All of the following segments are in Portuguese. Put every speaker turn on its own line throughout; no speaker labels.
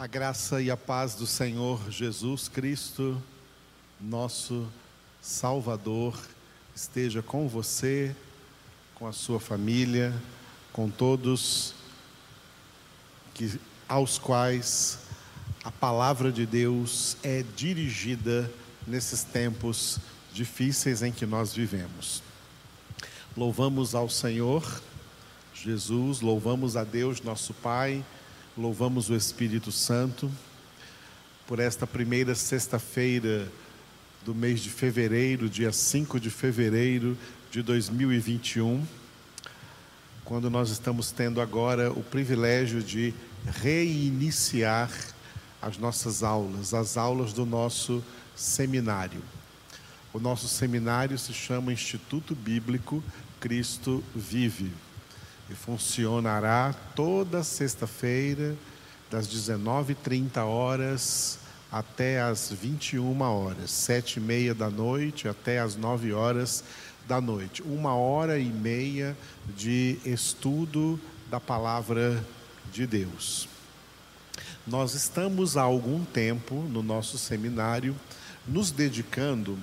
A graça e a paz do Senhor Jesus Cristo, nosso Salvador, esteja com você, com a sua família, com todos que, aos quais a palavra de Deus é dirigida nesses tempos difíceis em que nós vivemos. Louvamos ao Senhor Jesus, louvamos a Deus, nosso Pai Louvamos o Espírito Santo por esta primeira sexta-feira do mês de fevereiro, dia 5 de fevereiro de 2021, quando nós estamos tendo agora o privilégio de reiniciar as nossas aulas, as aulas do nosso seminário. O nosso seminário se chama Instituto Bíblico Cristo Vive e funcionará toda sexta-feira, das 19h30 horas até as 21 horas, sete e meia da noite até as 9 horas da noite. Uma hora e meia de estudo da palavra de Deus. Nós estamos há algum tempo no nosso seminário nos dedicando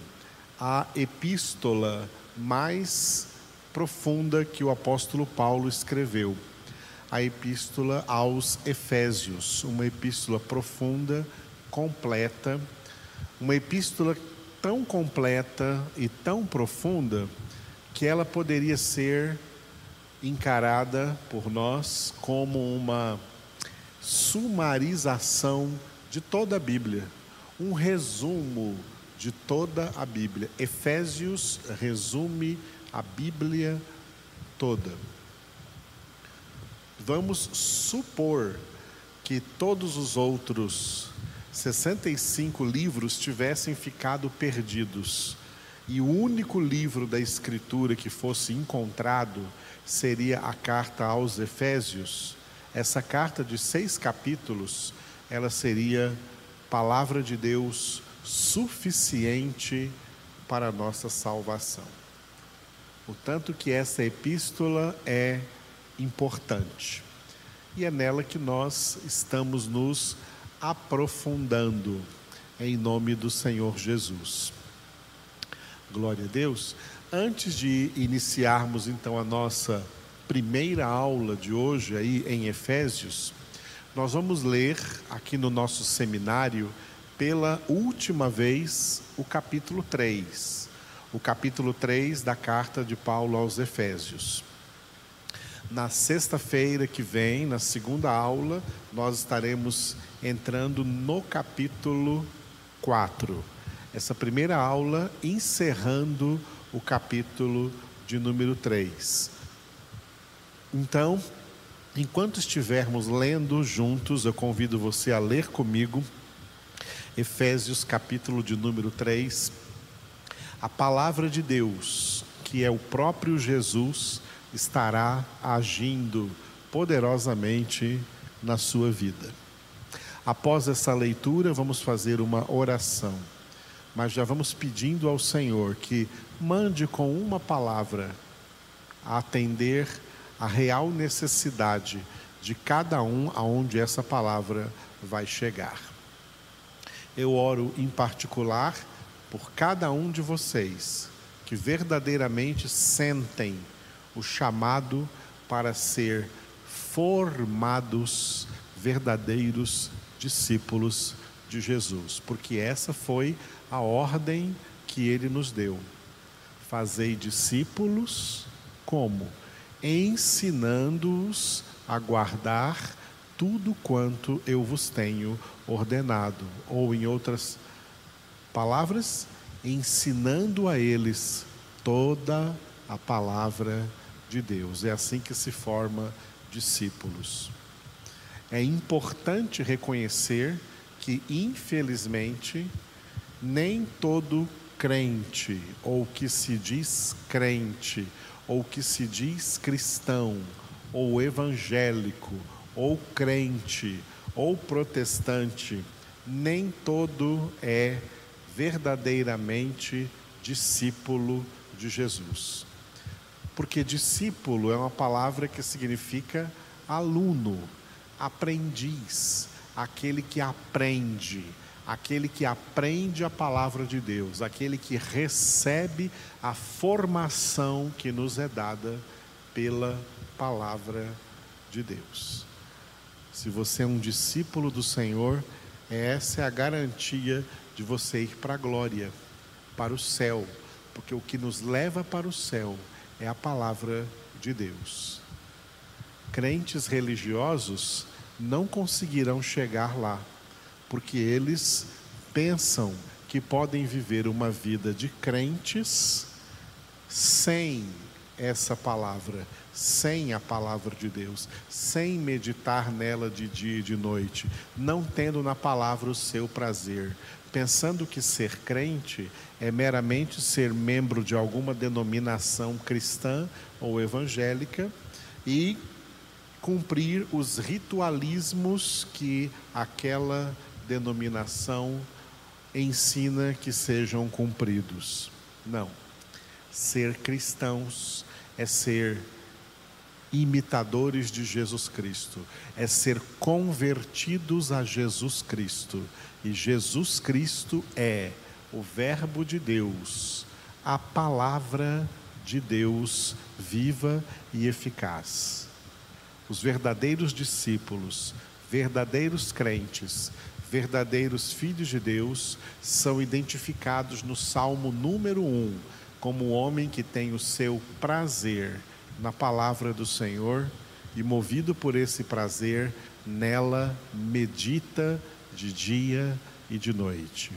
à epístola mais profunda que o apóstolo Paulo escreveu, a epístola aos Efésios, uma epístola profunda, completa, uma epístola tão completa e tão profunda que ela poderia ser encarada por nós como uma sumarização de toda a Bíblia, um resumo de toda a Bíblia. Efésios resume a Bíblia toda. Vamos supor que todos os outros 65 livros tivessem ficado perdidos e o único livro da Escritura que fosse encontrado seria a carta aos Efésios. Essa carta de seis capítulos, ela seria palavra de Deus suficiente para a nossa salvação o tanto que essa epístola é importante. E é nela que nós estamos nos aprofundando, em nome do Senhor Jesus. Glória a Deus. Antes de iniciarmos então a nossa primeira aula de hoje aí em Efésios, nós vamos ler aqui no nosso seminário pela última vez o capítulo 3 o capítulo 3 da carta de Paulo aos Efésios. Na sexta-feira que vem, na segunda aula, nós estaremos entrando no capítulo 4. Essa primeira aula encerrando o capítulo de número 3. Então, enquanto estivermos lendo juntos, eu convido você a ler comigo Efésios capítulo de número 3 a palavra de Deus, que é o próprio Jesus, estará agindo poderosamente na sua vida. Após essa leitura, vamos fazer uma oração, mas já vamos pedindo ao Senhor que mande com uma palavra a atender a real necessidade de cada um aonde essa palavra vai chegar. Eu oro em particular por cada um de vocês que verdadeiramente sentem o chamado para ser formados verdadeiros discípulos de Jesus, porque essa foi a ordem que ele nos deu. Fazei discípulos como? Ensinando-os a guardar tudo quanto eu vos tenho ordenado, ou em outras palavras, ensinando a eles toda a palavra de Deus. É assim que se forma discípulos. É importante reconhecer que, infelizmente, nem todo crente, ou que se diz crente, ou que se diz cristão, ou evangélico, ou crente, ou protestante, nem todo é verdadeiramente discípulo de Jesus. Porque discípulo é uma palavra que significa aluno, aprendiz, aquele que aprende, aquele que aprende a palavra de Deus, aquele que recebe a formação que nos é dada pela palavra de Deus. Se você é um discípulo do Senhor, essa é a garantia de você ir para a glória, para o céu, porque o que nos leva para o céu é a palavra de Deus. Crentes religiosos não conseguirão chegar lá, porque eles pensam que podem viver uma vida de crentes sem essa palavra, sem a palavra de Deus, sem meditar nela de dia e de noite, não tendo na palavra o seu prazer, pensando que ser crente é meramente ser membro de alguma denominação cristã ou evangélica e cumprir os ritualismos que aquela denominação ensina que sejam cumpridos. Não. Ser cristãos é ser imitadores de Jesus Cristo, é ser convertidos a Jesus Cristo. E Jesus Cristo é o Verbo de Deus, a palavra de Deus viva e eficaz. Os verdadeiros discípulos, verdadeiros crentes, verdadeiros filhos de Deus são identificados no Salmo número 1 como o homem que tem o seu prazer na palavra do Senhor e, movido por esse prazer, nela medita de dia e de noite.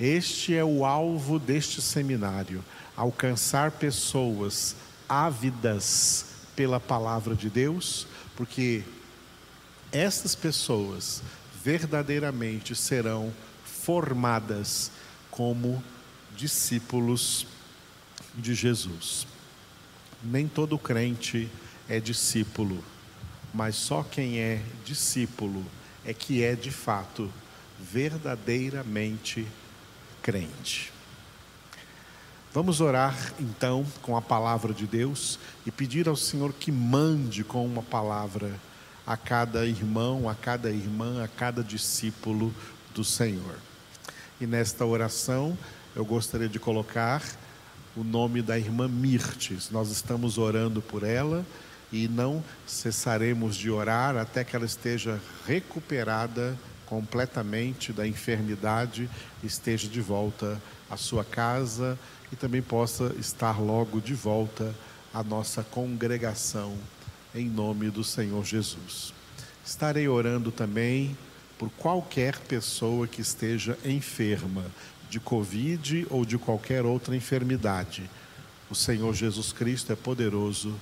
Este é o alvo deste seminário: alcançar pessoas ávidas pela palavra de Deus, porque estas pessoas verdadeiramente serão formadas como discípulos de Jesus. Nem todo crente é discípulo, mas só quem é discípulo é que é de fato verdadeiramente crente. Vamos orar então com a palavra de Deus e pedir ao Senhor que mande com uma palavra a cada irmão, a cada irmã, a cada discípulo do Senhor. E nesta oração eu gostaria de colocar o nome da irmã Mirtes. Nós estamos orando por ela e não cessaremos de orar até que ela esteja recuperada completamente da enfermidade, esteja de volta à sua casa e também possa estar logo de volta à nossa congregação, em nome do Senhor Jesus. Estarei orando também por qualquer pessoa que esteja enferma de Covid ou de qualquer outra enfermidade. O Senhor Jesus Cristo é poderoso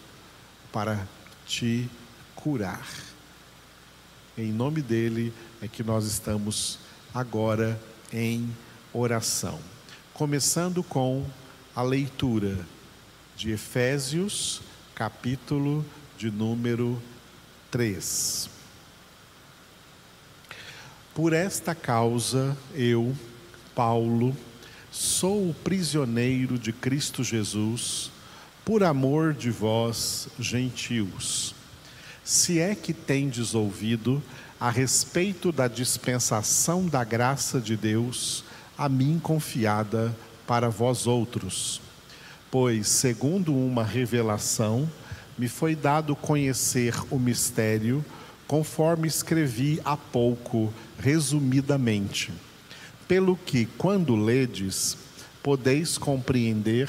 para te curar. Em nome dele é que nós estamos agora em oração. Começando com a leitura de Efésios, capítulo de número 3. Por esta causa, eu, Paulo, sou o prisioneiro de Cristo Jesus, por amor de vós, gentios se é que tendes ouvido a respeito da dispensação da graça de Deus, a mim confiada para vós outros. Pois, segundo uma revelação, me foi dado conhecer o mistério, conforme escrevi há pouco, resumidamente. Pelo que, quando ledes, podeis compreender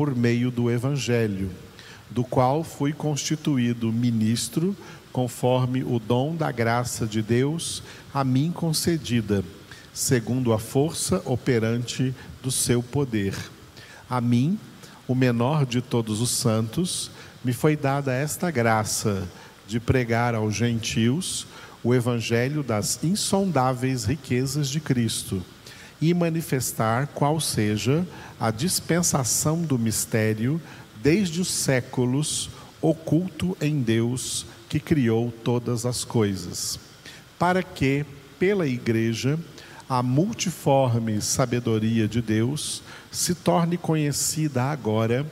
por meio do Evangelho do qual fui constituído ministro, conforme o dom da graça de Deus a mim concedida, segundo a força operante do seu poder. A mim, o menor de todos os santos, me foi dada esta graça de pregar aos gentios o evangelho das insondáveis riquezas de Cristo e manifestar qual seja a dispensação do mistério desde os séculos oculto em Deus que criou todas as coisas, para que pela igreja a multiforme sabedoria de Deus se torne conhecida agora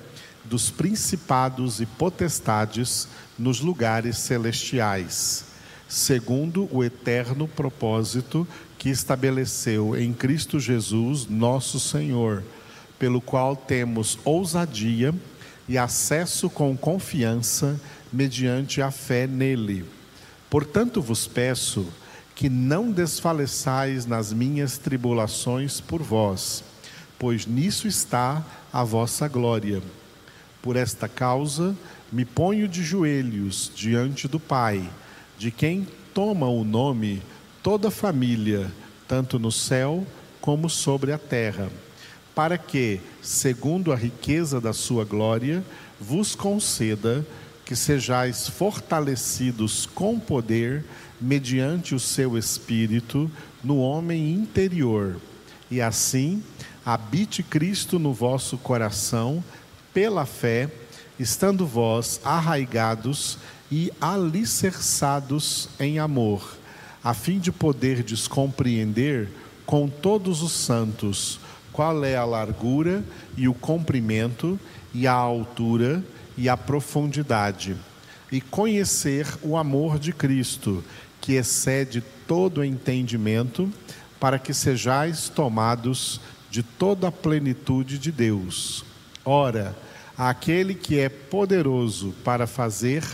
dos principados e potestades nos lugares celestiais, segundo o eterno propósito que estabeleceu em Cristo Jesus, nosso Senhor, pelo qual temos ousadia e acesso com confiança mediante a fé nele. Portanto, vos peço que não desfaleçais nas minhas tribulações por vós, pois nisso está a vossa glória. Por esta causa, me ponho de joelhos diante do Pai, de quem toma o nome toda a família, tanto no céu como sobre a terra, para que, segundo a riqueza da sua glória, vos conceda que sejais fortalecidos com poder mediante o seu espírito no homem interior, e assim habite Cristo no vosso coração pela fé, estando vós arraigados e alicerçados em amor, a fim de poder descompreender com todos os santos qual é a largura e o comprimento e a altura e a profundidade, e conhecer o amor de Cristo, que excede todo entendimento, para que sejais tomados de toda a plenitude de Deus. Ora, aquele que é poderoso para fazer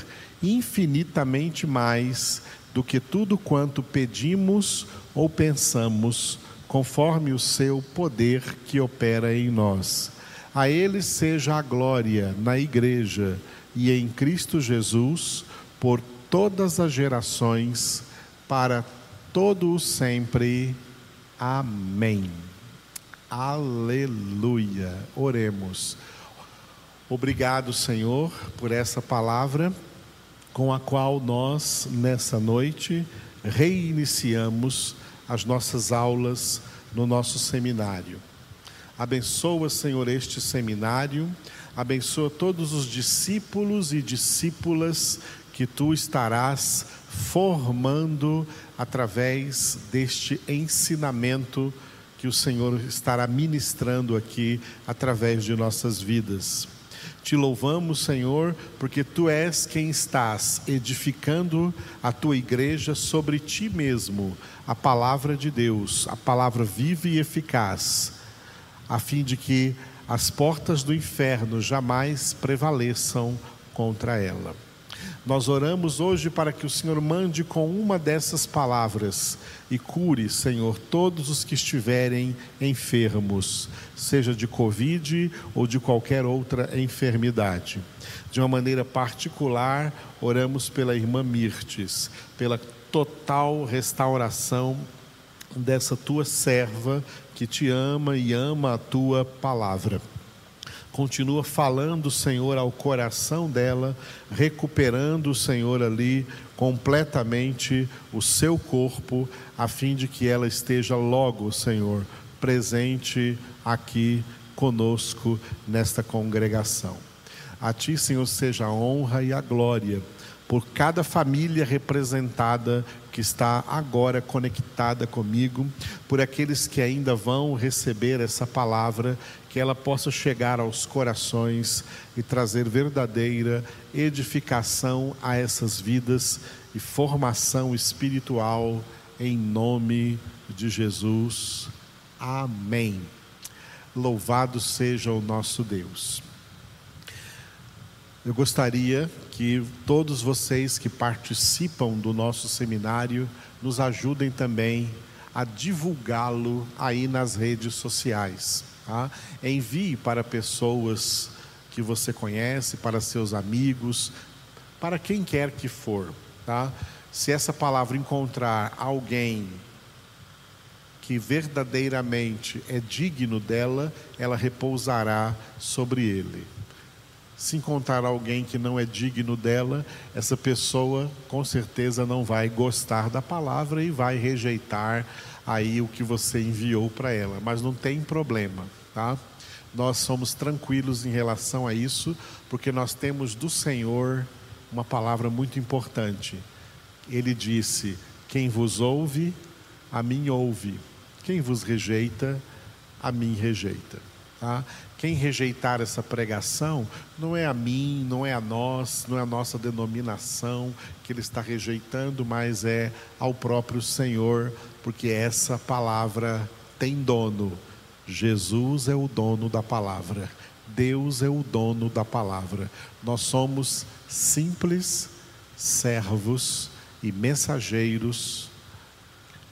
infinitamente mais do que tudo quanto pedimos ou pensamos, conforme o seu poder que opera em nós. A Ele seja a glória na Igreja e em Cristo Jesus, por todas as gerações, para todo o sempre. Amém. Aleluia. Oremos. Obrigado, Senhor, por essa palavra com a qual nós, nessa noite, reiniciamos as nossas aulas no nosso seminário. Abençoa, Senhor, este seminário, abençoa todos os discípulos e discípulas que tu estarás formando através deste ensinamento que o Senhor estará ministrando aqui através de nossas vidas. Te louvamos, Senhor, porque tu és quem estás edificando a tua igreja sobre ti mesmo, a palavra de Deus, a palavra viva e eficaz, a fim de que as portas do inferno jamais prevaleçam contra ela. Nós oramos hoje para que o Senhor mande com uma dessas palavras e cure, Senhor, todos os que estiverem enfermos, seja de Covid ou de qualquer outra enfermidade. De uma maneira particular, oramos pela irmã Mirtes, pela total restauração dessa tua serva que te ama e ama a tua palavra continua falando, Senhor, ao coração dela, recuperando, Senhor, ali completamente o seu corpo, a fim de que ela esteja logo, Senhor, presente aqui conosco nesta congregação. A Ti, Senhor, seja a honra e a glória por cada família representada que está agora conectada comigo, por aqueles que ainda vão receber essa palavra, que ela possa chegar aos corações e trazer verdadeira edificação a essas vidas e formação espiritual em nome de Jesus. Amém. Louvado seja o nosso Deus. Eu gostaria que todos vocês que participam do nosso seminário nos ajudem também a divulgá-lo aí nas redes sociais. Tá? Envie para pessoas que você conhece, para seus amigos, para quem quer que for. Tá? Se essa palavra encontrar alguém que verdadeiramente é digno dela, ela repousará sobre ele. Se encontrar alguém que não é digno dela, essa pessoa com certeza não vai gostar da palavra e vai rejeitar aí o que você enviou para ela. Mas não tem problema, tá? Nós somos tranquilos em relação a isso, porque nós temos do Senhor uma palavra muito importante. Ele disse: Quem vos ouve, a mim ouve. Quem vos rejeita, a mim rejeita. Tá? Quem rejeitar essa pregação não é a mim, não é a nós, não é a nossa denominação que ele está rejeitando, mas é ao próprio Senhor, porque essa palavra tem dono. Jesus é o dono da palavra. Deus é o dono da palavra. Nós somos simples servos e mensageiros,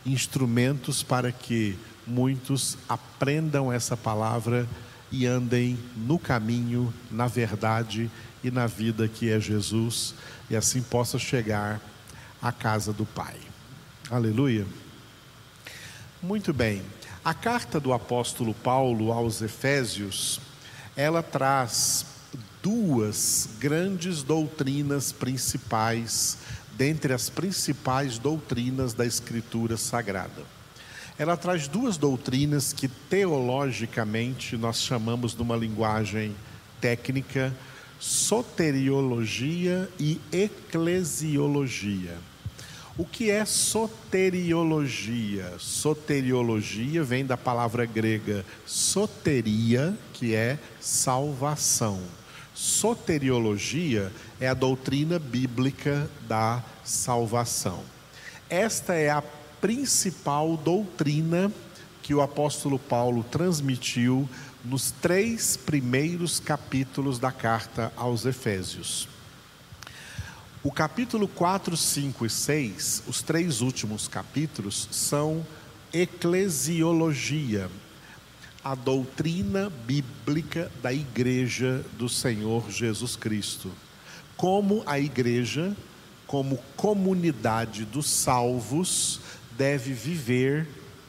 instrumentos para que muitos aprendam essa palavra e andem no caminho, na verdade e na vida que é Jesus, e assim possa chegar à casa do Pai. Aleluia. Muito bem. A carta do apóstolo Paulo aos Efésios, ela traz duas grandes doutrinas principais, dentre as principais doutrinas da Escritura Sagrada. Ela traz duas doutrinas que teologicamente nós chamamos numa linguagem técnica soteriologia e eclesiologia. O que é soteriologia? Soteriologia vem da palavra grega soteria, que é salvação. Soteriologia é a doutrina bíblica da salvação. Esta é a principal doutrina que o apóstolo Paulo transmitiu nos três primeiros capítulos da carta aos Efésios. O capítulo 4, 5 e 6, os três últimos capítulos, são eclesiologia, a doutrina bíblica da igreja do Senhor Jesus Cristo. Como a igreja, como comunidade dos salvos, deve viver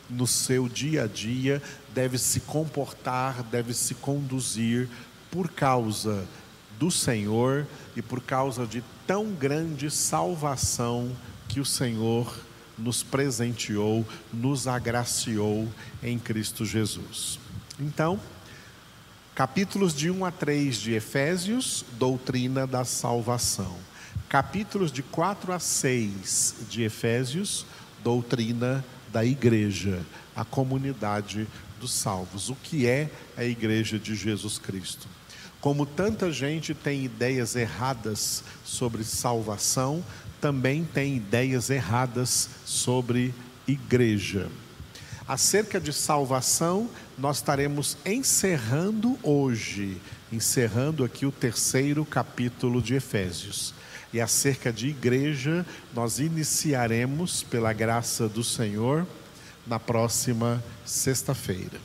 no seu dia a dia, deve se comportar, deve se conduzir por causa do Senhor e por causa de tão grande salvação que o Senhor nos presenteou, nos agraciou em Cristo Jesus. Então, capítulos de 1 a 3 de Efésios, doutrina da salvação. Capítulos de 4 a 6 de Efésios, doutrina da igreja, a comunidade dos salvos. O que é a igreja de Jesus Cristo? Como tanta gente tem ideias erradas sobre salvação, também tem ideias erradas sobre igreja. Acerca de salvação, nós estaremos encerrando hoje, encerrando aqui o terceiro capítulo de Efésios. E acerca de igreja, nós iniciaremos, pela graça do Senhor, na próxima sexta-feira.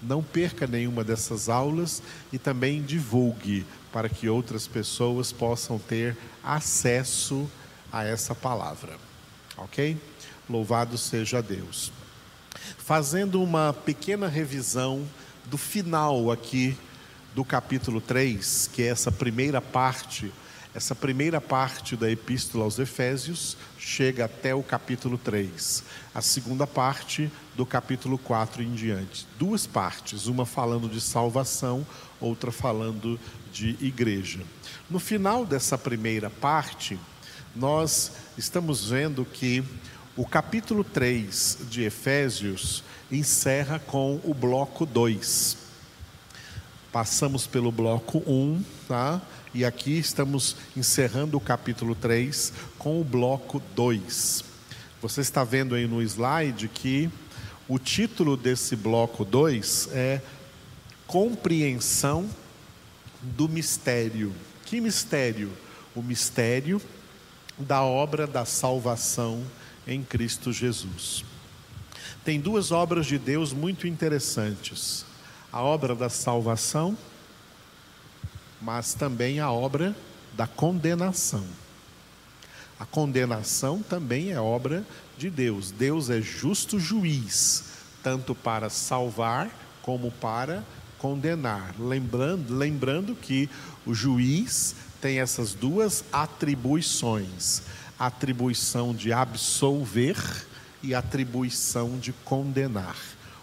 Não perca nenhuma dessas aulas e também divulgue para que outras pessoas possam ter acesso a essa palavra. Ok? Louvado seja Deus. Fazendo uma pequena revisão do final aqui do capítulo 3, que é essa primeira parte essa primeira parte da Epístola aos Efésios chega até o capítulo 3. A segunda parte, do capítulo 4 em diante. Duas partes, uma falando de salvação, outra falando de igreja. No final dessa primeira parte, nós estamos vendo que o capítulo 3 de Efésios encerra com o bloco 2. Passamos pelo bloco 1, tá? E aqui estamos encerrando o capítulo 3 com o bloco 2. Você está vendo aí no slide que o título desse bloco 2 é Compreensão do Mistério. Que mistério? O mistério da obra da salvação em Cristo Jesus. Tem duas obras de Deus muito interessantes: a obra da salvação mas também a obra da condenação. A condenação também é obra de Deus. Deus é justo juiz, tanto para salvar como para condenar. Lembrando, lembrando que o juiz tem essas duas atribuições: atribuição de absolver e atribuição de condenar,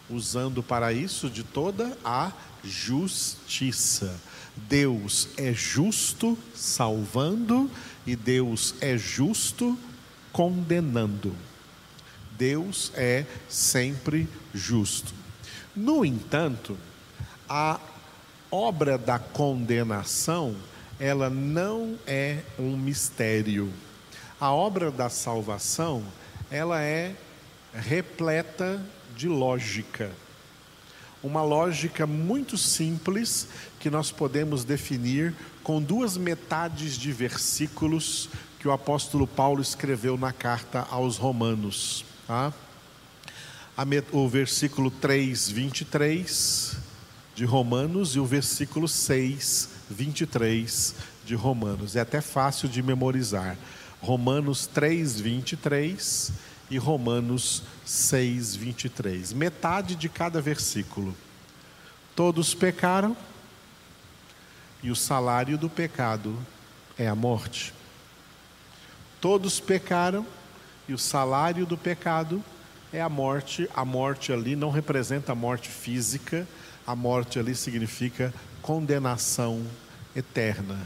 usando para isso de toda a justiça. Deus é justo salvando e Deus é justo condenando. Deus é sempre justo. No entanto, a obra da condenação, ela não é um mistério. A obra da salvação, ela é repleta de lógica. Uma lógica muito simples que nós podemos definir com duas metades de versículos que o apóstolo Paulo escreveu na carta aos Romanos. Tá? O versículo 3, 23 de Romanos e o versículo 6, 23 de Romanos. É até fácil de memorizar. Romanos 3, 23 e Romanos 6, 23. Metade de cada versículo. Todos pecaram e o salário do pecado é a morte. Todos pecaram e o salário do pecado é a morte. A morte ali não representa a morte física, a morte ali significa condenação eterna.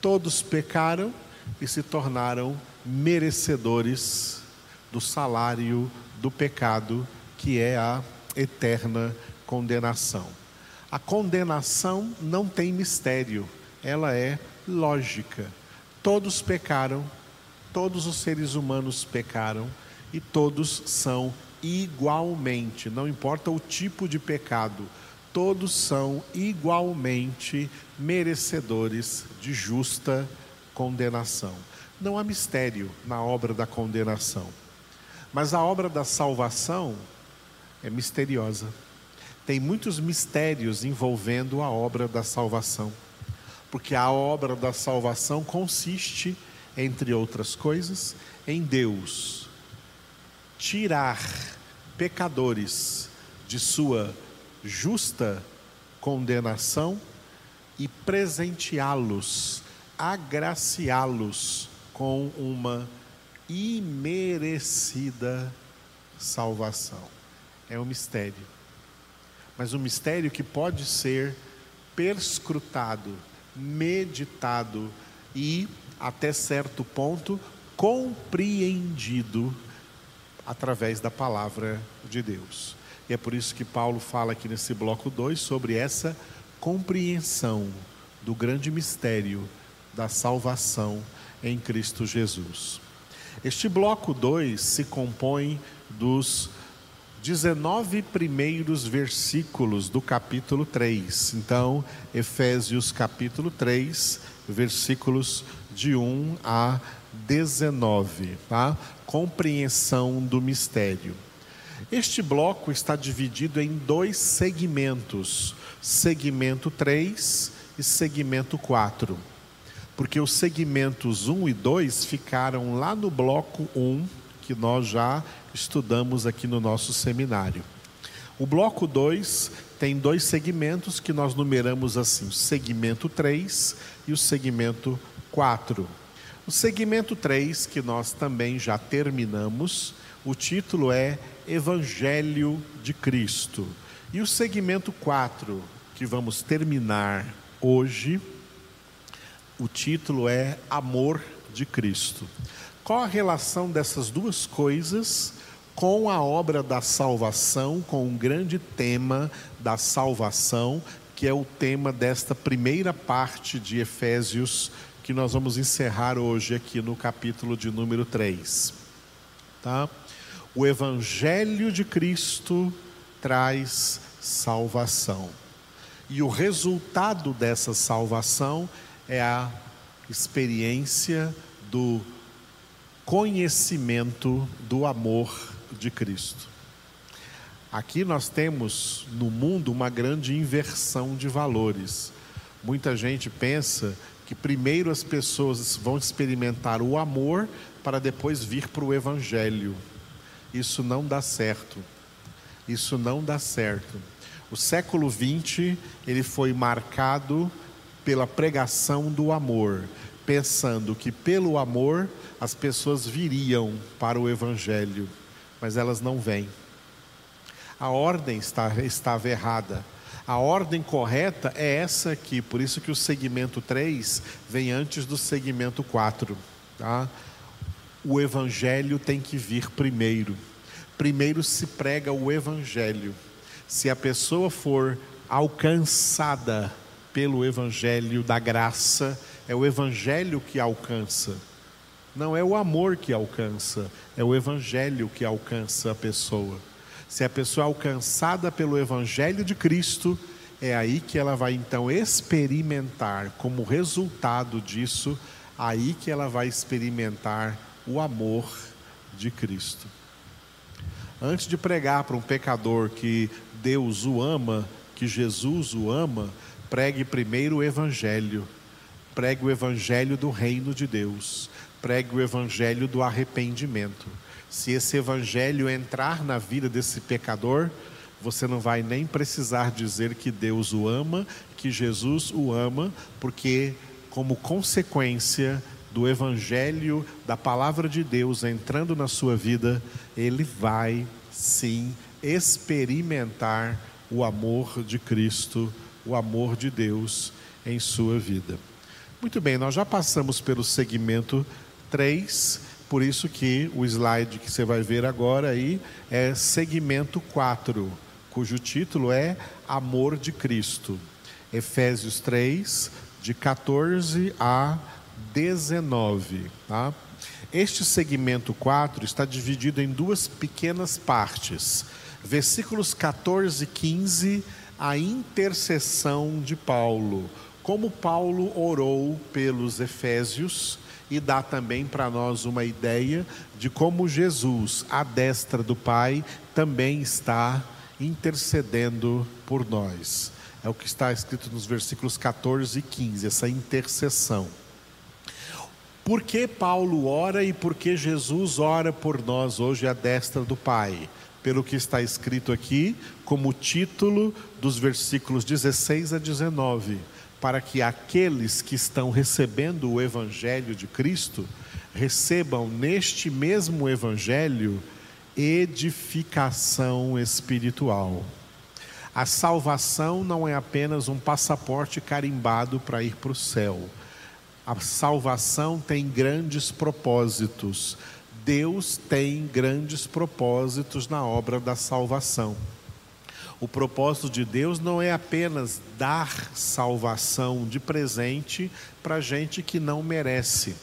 Todos pecaram e se tornaram merecedores do salário do pecado, que é a eterna condenação. A condenação não tem mistério, ela é lógica. Todos pecaram, todos os seres humanos pecaram e todos são igualmente, não importa o tipo de pecado, todos são igualmente merecedores de justa condenação. Não há mistério na obra da condenação, mas a obra da salvação é misteriosa. Tem muitos mistérios envolvendo a obra da salvação, porque a obra da salvação consiste, entre outras coisas, em Deus tirar pecadores de sua justa condenação e presenteá-los, agraciá-los com uma imerecida salvação. É um mistério. Mas um mistério que pode ser perscrutado, meditado e, até certo ponto, compreendido através da palavra de Deus. E é por isso que Paulo fala aqui nesse bloco 2 sobre essa compreensão do grande mistério da salvação em Cristo Jesus. Este bloco 2 se compõe dos 19 primeiros versículos do capítulo 3. Então, Efésios capítulo 3, versículos de 1 a 19, tá? Compreensão do mistério. Este bloco está dividido em dois segmentos: segmento 3 e segmento 4. Porque os segmentos 1 e 2 ficaram lá no bloco 1, que nós já estudamos aqui no nosso seminário. O bloco 2 tem dois segmentos que nós numeramos assim: o segmento 3 e o segmento 4. O segmento 3, que nós também já terminamos, o título é Evangelho de Cristo. E o segmento 4, que vamos terminar hoje, o título é Amor de Cristo. Qual a relação dessas duas coisas com a obra da salvação, com o grande tema da salvação, que é o tema desta primeira parte de Efésios, que nós vamos encerrar hoje aqui no capítulo de número 3. Tá? o Evangelho de Cristo traz salvação. E o resultado dessa salvação é a experiência do conhecimento do amor de Cristo. Aqui nós temos no mundo uma grande inversão de valores. Muita gente pensa que primeiro as pessoas vão experimentar o amor para depois vir para o Evangelho. Isso não dá certo. Isso não dá certo. O século XX ele foi marcado pela pregação do amor, pensando que pelo amor as pessoas viriam para o Evangelho, mas elas não vêm. A ordem está, estava errada. A ordem correta é essa aqui, por isso que o segmento 3 vem antes do segmento 4. Tá? O Evangelho tem que vir primeiro. Primeiro se prega o Evangelho. Se a pessoa for alcançada pelo Evangelho da graça, é o Evangelho que alcança. Não é o amor que alcança, é o Evangelho que alcança a pessoa. Se a pessoa é alcançada pelo Evangelho de Cristo, é aí que ela vai então experimentar, como resultado disso, aí que ela vai experimentar o amor de Cristo. Antes de pregar para um pecador que Deus o ama, que Jesus o ama, pregue primeiro o Evangelho. Pregue o Evangelho do reino de Deus pregue o evangelho do arrependimento. Se esse evangelho entrar na vida desse pecador, você não vai nem precisar dizer que Deus o ama, que Jesus o ama, porque, como consequência do evangelho, da palavra de Deus entrando na sua vida, ele vai sim experimentar o amor de Cristo, o amor de Deus em sua vida. Muito bem, nós já passamos pelo segmento 3, por isso que o slide que você vai ver agora aí é segmento 4, cujo título é Amor de Cristo. Efésios 3, de 14 a 19. Tá? Este segmento 4 está dividido em duas pequenas partes. Versículos 14 e 15, a intercessão de Paulo. Como Paulo orou pelos Efésios e dá também para nós uma ideia de como Jesus, à destra do Pai, também está intercedendo por nós. É o que está escrito nos versículos 14 e 15, essa intercessão. Por que Paulo ora e por que Jesus ora por nós hoje à destra do Pai? Pelo que está escrito aqui, como título dos versículos 16 a 19 para que aqueles que estão recebendo o Evangelho de Cristo recebam neste mesmo Evangelho edificação espiritual. A salvação não é apenas um passaporte carimbado para ir para o céu. A salvação tem grandes propósitos. Deus tem grandes propósitos na obra da salvação. O propósito de Deus não é apenas dar salvação de presente para gente que não merece.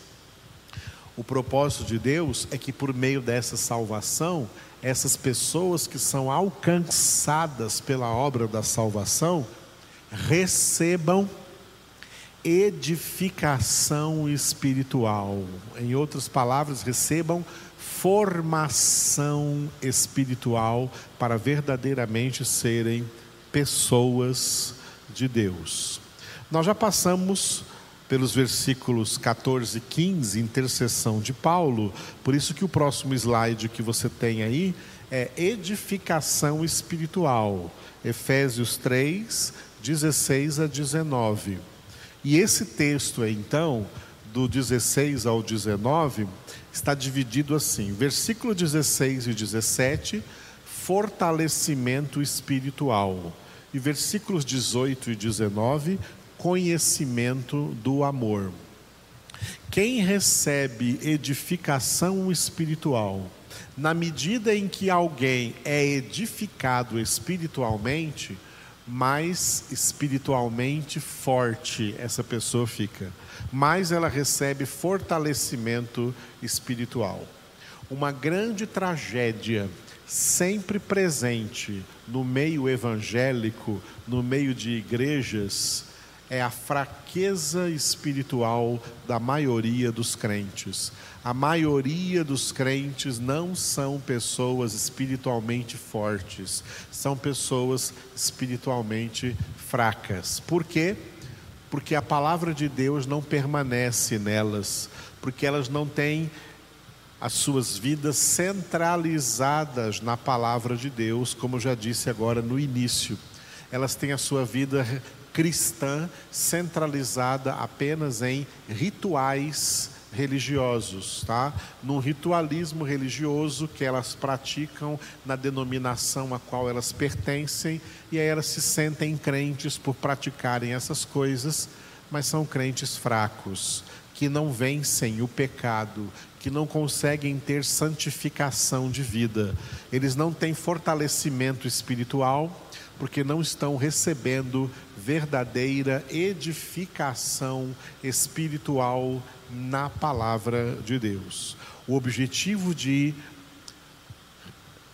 O propósito de Deus é que por meio dessa salvação, essas pessoas que são alcançadas pela obra da salvação recebam edificação espiritual. Em outras palavras, recebam formação espiritual para verdadeiramente serem pessoas de Deus. Nós já passamos pelos versículos 14 e 15, intercessão de Paulo, por isso que o próximo slide que você tem aí é edificação espiritual. Efésios 3, 16 a 19. E esse texto, então, do 16 ao 19, está dividido assim: versículo 16 e 17, fortalecimento espiritual, e versículos 18 e 19, conhecimento do amor. Quem recebe edificação espiritual, na medida em que alguém é edificado espiritualmente, mais espiritualmente forte essa pessoa fica mais ela recebe fortalecimento espiritual. Uma grande tragédia sempre presente no meio evangélico, no meio de igrejas, é a fraqueza espiritual da maioria dos crentes. A maioria dos crentes não são pessoas espiritualmente fortes, são pessoas espiritualmente fracas. Por quê? porque a palavra de Deus não permanece nelas, porque elas não têm as suas vidas centralizadas na palavra de Deus, como eu já disse agora no início. elas têm a sua vida cristã centralizada apenas em rituais religiosos, tá? Num ritualismo religioso que elas praticam na denominação a qual elas pertencem e aí elas se sentem crentes por praticarem essas coisas, mas são crentes fracos, que não vencem o pecado, que não conseguem ter santificação de vida. Eles não têm fortalecimento espiritual porque não estão recebendo verdadeira edificação espiritual na palavra de Deus. O objetivo de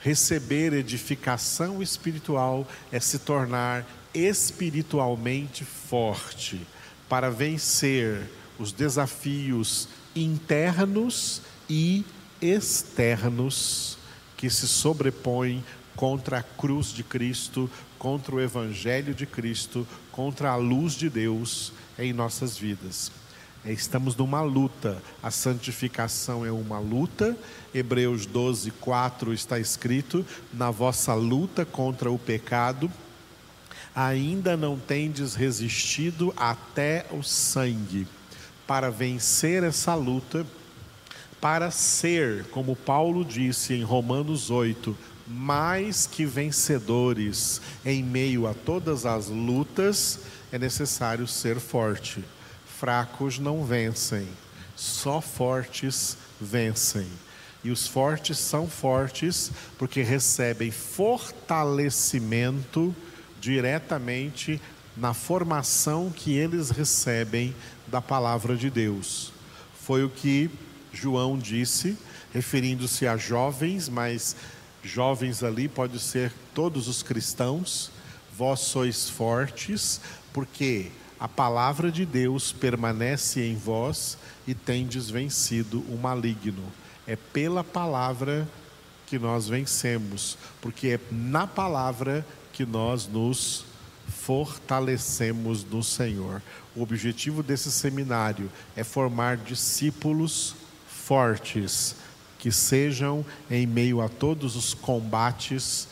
receber edificação espiritual é se tornar espiritualmente forte para vencer os desafios internos e externos que se sobrepõem contra a cruz de Cristo, contra o Evangelho de Cristo, contra a luz de Deus em nossas vidas. É, estamos numa luta, a santificação é uma luta. Hebreus 12, 4 está escrito: na vossa luta contra o pecado, ainda não tendes resistido até o sangue. Para vencer essa luta, para ser, como Paulo disse em Romanos 8, mais que vencedores em meio a todas as lutas, é necessário ser forte. Fracos não vencem, só fortes vencem. E os fortes são fortes porque recebem fortalecimento diretamente na formação que eles recebem da palavra de Deus. Foi o que João disse, referindo-se a jovens, mas jovens ali pode ser todos os cristãos, vós sois fortes, porque a palavra de Deus permanece em vós e tendes vencido o maligno. É pela palavra que nós vencemos, porque é na palavra que nós nos fortalecemos no Senhor. O objetivo desse seminário é formar discípulos fortes que sejam em meio a todos os combates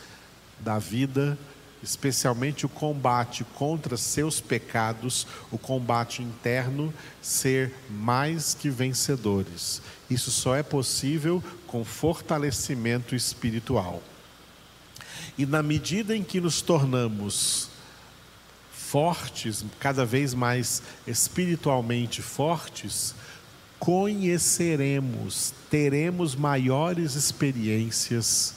da vida, especialmente o combate contra seus pecados, o combate interno, ser mais que vencedores. Isso só é possível com fortalecimento espiritual. E na medida em que nos tornamos fortes, cada vez mais espiritualmente fortes, conheceremos, teremos maiores experiências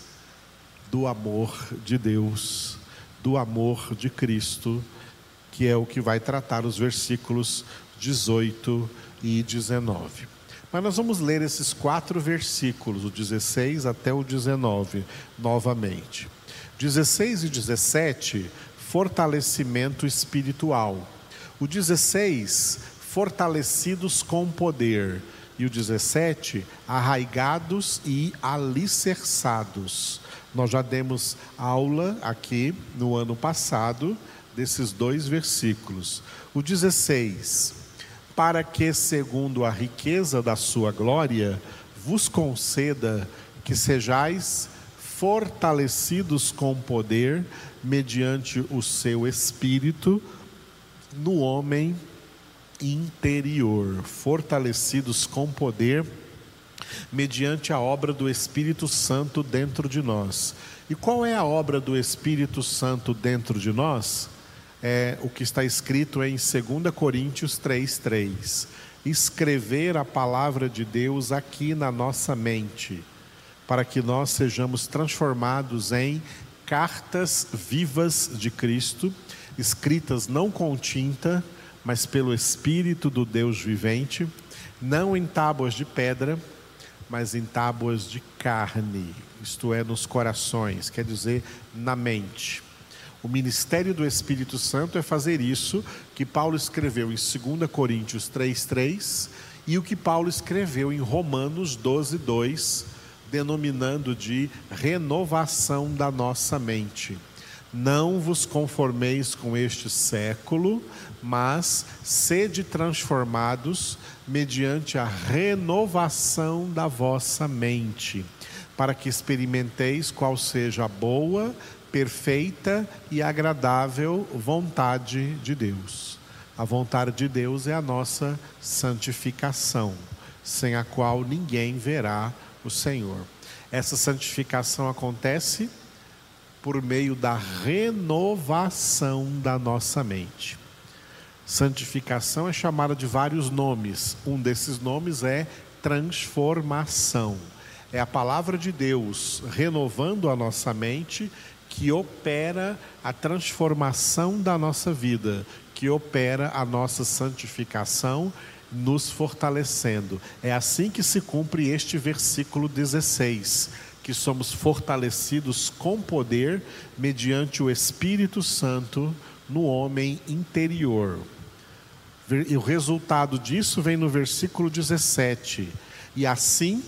do amor de Deus, do amor de Cristo, que é o que vai tratar os versículos 18 e 19. Mas nós vamos ler esses quatro versículos, o 16 até o 19, novamente. 16 e 17, fortalecimento espiritual. O 16, fortalecidos com poder. E o 17, arraigados e alicerçados. Nós já demos aula aqui no ano passado desses dois versículos. O 16, para que, segundo a riqueza da sua glória, vos conceda que sejais fortalecidos com poder, mediante o seu espírito, no homem interior, fortalecidos com poder, mediante a obra do Espírito Santo dentro de nós. E qual é a obra do Espírito Santo dentro de nós? É o que está escrito em 2 Coríntios 3,3. Escrever a palavra de Deus aqui na nossa mente, para que nós sejamos transformados em cartas vivas de Cristo, escritas não com tinta, mas pelo Espírito do Deus vivente, não em tábuas de pedra, mas em tábuas de carne, isto é, nos corações, quer dizer, na mente. O ministério do Espírito Santo é fazer isso que Paulo escreveu em 2 Coríntios 3,3 e o que Paulo escreveu em Romanos 12,2, denominando de renovação da nossa mente. Não vos conformeis com este século, mas sede transformados mediante a renovação da vossa mente, para que experimenteis qual seja a boa, perfeita e agradável vontade de Deus. A vontade de Deus é a nossa santificação, sem a qual ninguém verá o Senhor. Essa santificação acontece por meio da renovação da nossa mente. Santificação é chamada de vários nomes. Um desses nomes é transformação. É a palavra de Deus renovando a nossa mente que opera a transformação da nossa vida, que opera a nossa santificação, nos fortalecendo. É assim que se cumpre este versículo 16, que somos fortalecidos com poder mediante o Espírito Santo no homem interior. E o resultado disso vem no versículo 17. E assim,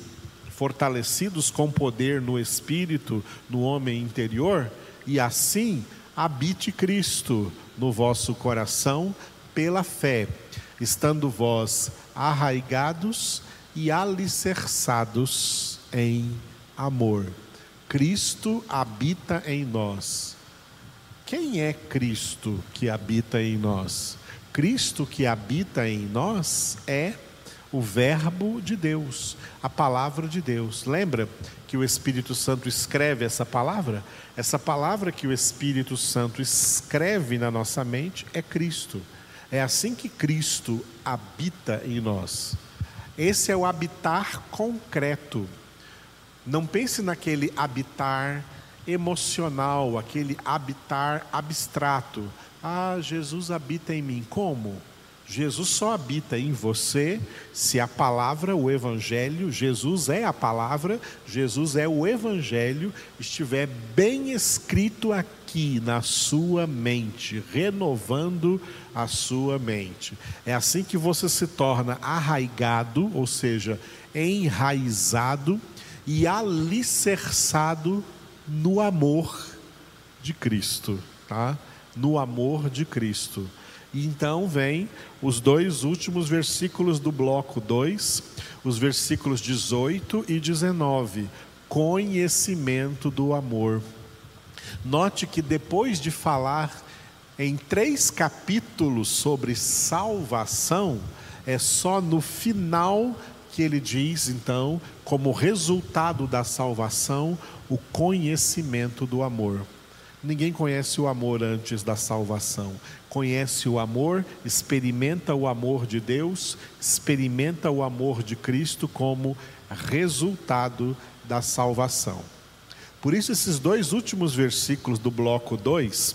fortalecidos com poder no espírito, no homem interior, e assim habite Cristo no vosso coração pela fé, estando vós arraigados e alicerçados em amor. Cristo habita em nós. Quem é Cristo que habita em nós? Cristo que habita em nós é o Verbo de Deus, a palavra de Deus. Lembra que o Espírito Santo escreve essa palavra? Essa palavra que o Espírito Santo escreve na nossa mente é Cristo. É assim que Cristo habita em nós. Esse é o habitar concreto. Não pense naquele habitar emocional, aquele habitar abstrato. Ah, Jesus habita em mim. Como? Jesus só habita em você se a palavra, o Evangelho, Jesus é a palavra, Jesus é o Evangelho, estiver bem escrito aqui na sua mente, renovando a sua mente. É assim que você se torna arraigado, ou seja, enraizado e alicerçado no amor de Cristo, tá? No amor de Cristo. E então vem os dois últimos versículos do bloco 2, os versículos 18 e 19. Conhecimento do amor. Note que depois de falar em três capítulos sobre salvação, é só no final que ele diz, então, como resultado da salvação, o conhecimento do amor. Ninguém conhece o amor antes da salvação. Conhece o amor, experimenta o amor de Deus, experimenta o amor de Cristo como resultado da salvação. Por isso, esses dois últimos versículos do bloco 2,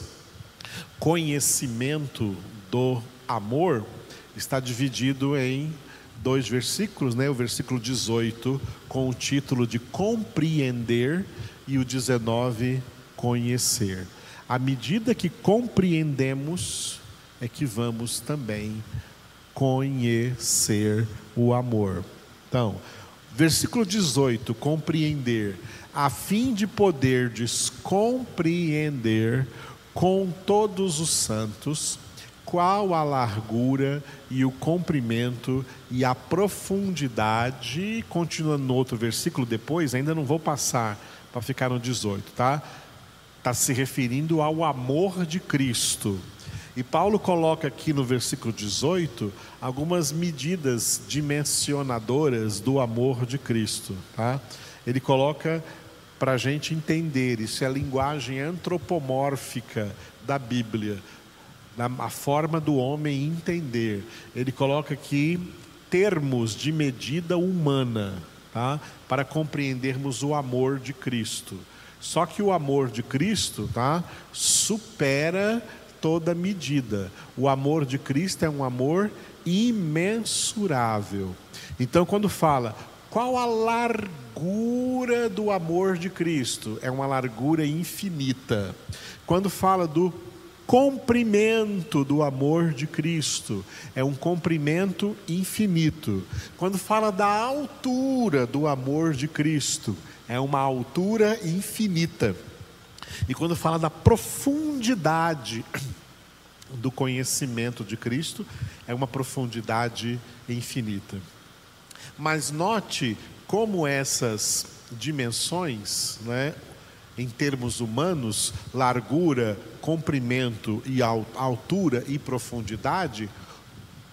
conhecimento do amor, está dividido em dois versículos, né? O versículo 18 com o título de compreender e o 19 conhecer. À medida que compreendemos, é que vamos também conhecer o amor. Então, versículo 18: compreender, a fim de poderdes compreender com todos os santos qual a largura e o comprimento e a profundidade, continuando no outro versículo depois, ainda não vou passar para ficar no 18, tá? está se referindo ao amor de Cristo. E Paulo coloca aqui no versículo 18 algumas medidas dimensionadoras do amor de Cristo. Tá? Ele coloca para a gente entender, isso é a linguagem antropomórfica da Bíblia, a forma do homem entender. Ele coloca aqui termos de medida humana, tá? para compreendermos o amor de Cristo. Só que o amor de Cristo, tá? Supera toda medida. O amor de Cristo é um amor imensurável. Então, quando fala qual a largura do amor de Cristo, é uma largura infinita. Quando fala do comprimento do amor de Cristo, é um comprimento infinito. Quando fala da altura do amor de Cristo, é uma altura infinita. E quando fala da profundidade do conhecimento de Cristo, é uma profundidade infinita. Mas note como essas dimensões, né, em termos humanos, largura, comprimento e altura e profundidade,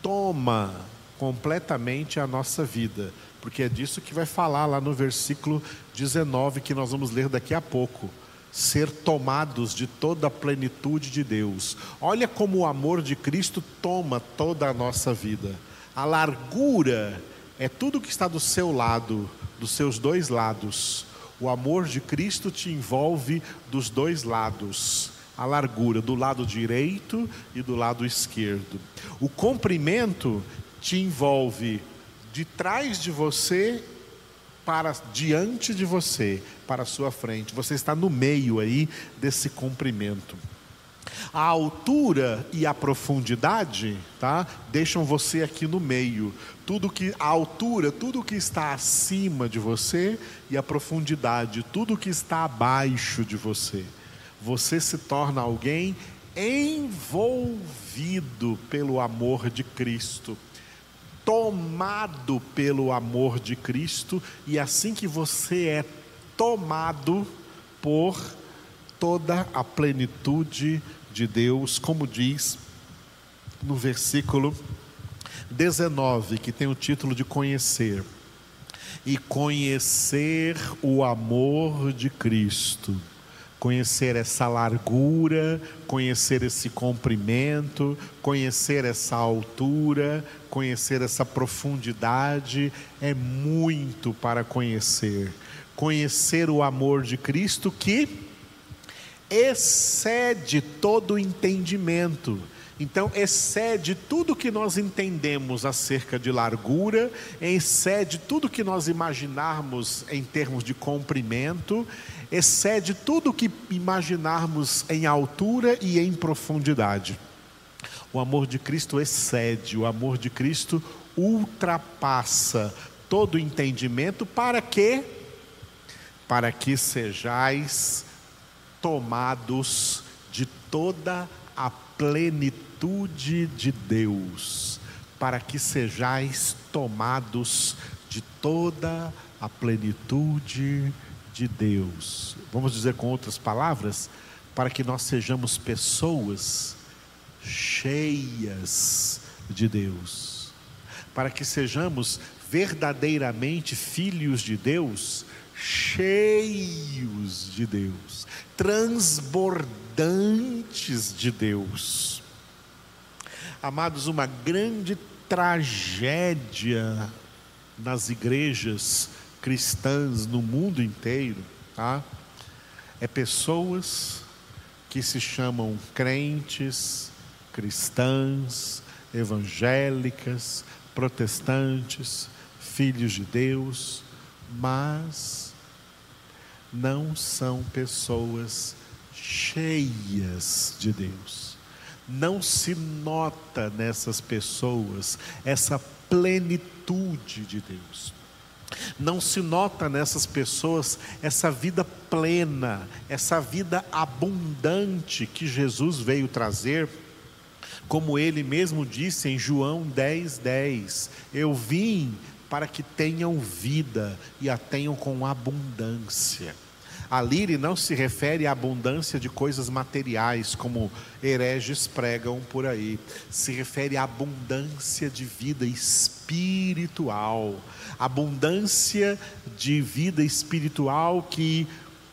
toma completamente a nossa vida, porque é disso que vai falar lá no versículo 19 que nós vamos ler daqui a pouco. Ser tomados de toda a plenitude de Deus. Olha como o amor de Cristo toma toda a nossa vida. A largura é tudo que está do seu lado, dos seus dois lados. O amor de Cristo te envolve dos dois lados a largura do lado direito e do lado esquerdo. O comprimento te envolve de trás de você para diante de você, para a sua frente. Você está no meio aí desse comprimento. A altura e a profundidade, tá? Deixam você aqui no meio. Tudo que a altura, tudo que está acima de você e a profundidade, tudo que está abaixo de você. Você se torna alguém envolvido pelo amor de Cristo tomado pelo amor de Cristo, e assim que você é tomado por toda a plenitude de Deus, como diz no versículo 19, que tem o título de conhecer. E conhecer o amor de Cristo conhecer essa largura, conhecer esse comprimento, conhecer essa altura, conhecer essa profundidade, é muito para conhecer. Conhecer o amor de Cristo que excede todo o entendimento. Então, excede tudo que nós entendemos acerca de largura, excede tudo que nós imaginarmos em termos de comprimento, excede tudo o que imaginarmos em altura e em profundidade. O amor de Cristo excede, o amor de Cristo ultrapassa todo entendimento para que para que sejais tomados de toda a plenitude de Deus, para que sejais tomados de toda a plenitude de Deus. Vamos dizer com outras palavras, para que nós sejamos pessoas cheias de Deus, para que sejamos verdadeiramente filhos de Deus, cheios de Deus, transbordantes de Deus. Amados, uma grande tragédia nas igrejas cristãs no mundo inteiro, tá? É pessoas que se chamam crentes, cristãs, evangélicas, protestantes, filhos de Deus, mas não são pessoas cheias de Deus. Não se nota nessas pessoas essa plenitude de Deus. Não se nota nessas pessoas essa vida plena, essa vida abundante que Jesus veio trazer, como ele mesmo disse em João 10, 10: Eu vim para que tenham vida e a tenham com abundância. Ali ele não se refere à abundância de coisas materiais, como hereges pregam por aí. Se refere à abundância de vida espiritual. Abundância de vida espiritual que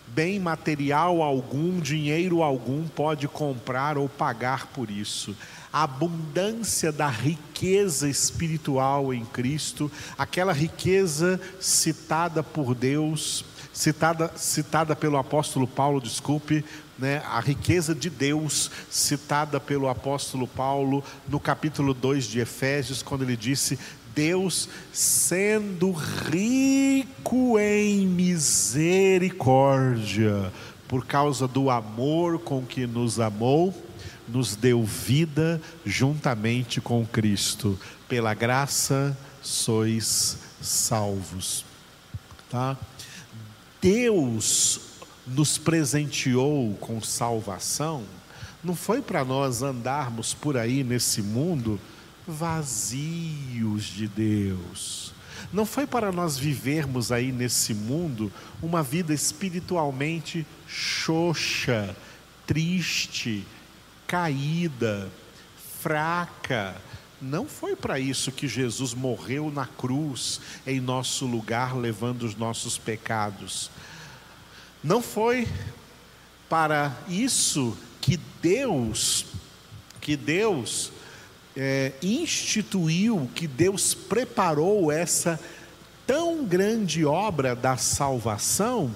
bem material algum, dinheiro algum pode comprar ou pagar por isso. A abundância da riqueza espiritual em Cristo, aquela riqueza citada por Deus citada, citada pelo apóstolo Paulo, desculpe, né, a riqueza de Deus, citada pelo apóstolo Paulo no capítulo 2 de Efésios, quando ele disse: Deus, sendo rico em misericórdia, por causa do amor com que nos amou, nos deu vida juntamente com Cristo. Pela graça sois salvos. Tá? Deus nos presenteou com salvação, não foi para nós andarmos por aí nesse mundo vazios de Deus. Não foi para nós vivermos aí nesse mundo uma vida espiritualmente xoxa, triste, caída, fraca. Não foi para isso que Jesus morreu na cruz em nosso lugar, levando os nossos pecados. Não foi para isso que Deus, que Deus é, instituiu, que Deus preparou essa tão grande obra da salvação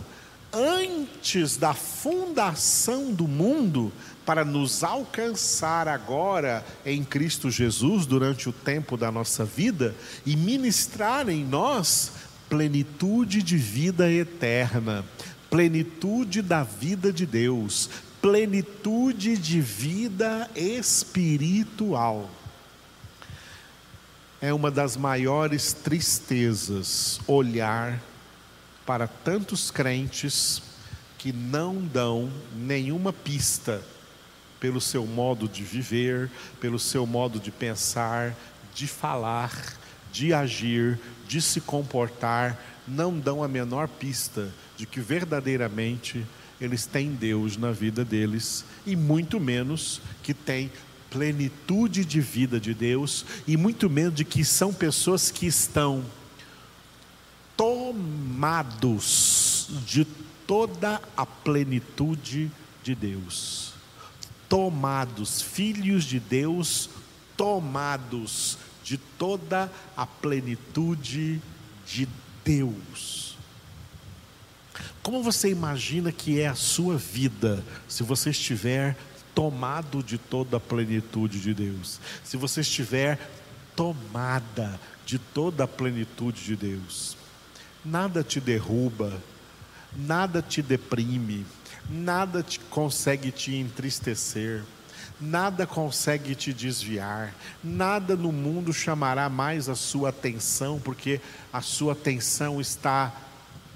antes da fundação do mundo para nos alcançar agora em Cristo Jesus durante o tempo da nossa vida e ministrar em nós plenitude de vida eterna, plenitude da vida de Deus, plenitude de vida espiritual. É uma das maiores tristezas olhar para tantos crentes que não dão nenhuma pista pelo seu modo de viver, pelo seu modo de pensar, de falar, de agir, de se comportar, não dão a menor pista de que verdadeiramente eles têm Deus na vida deles e muito menos que têm plenitude de vida de Deus e muito menos de que são pessoas que estão tomados de toda a plenitude de Deus. Tomados, filhos de Deus, tomados de toda a plenitude de Deus. Como você imagina que é a sua vida se você estiver tomado de toda a plenitude de Deus, se você estiver tomada de toda a plenitude de Deus. Nada te derruba, nada te deprime, nada te consegue te entristecer, nada consegue te desviar, nada no mundo chamará mais a sua atenção, porque a sua atenção está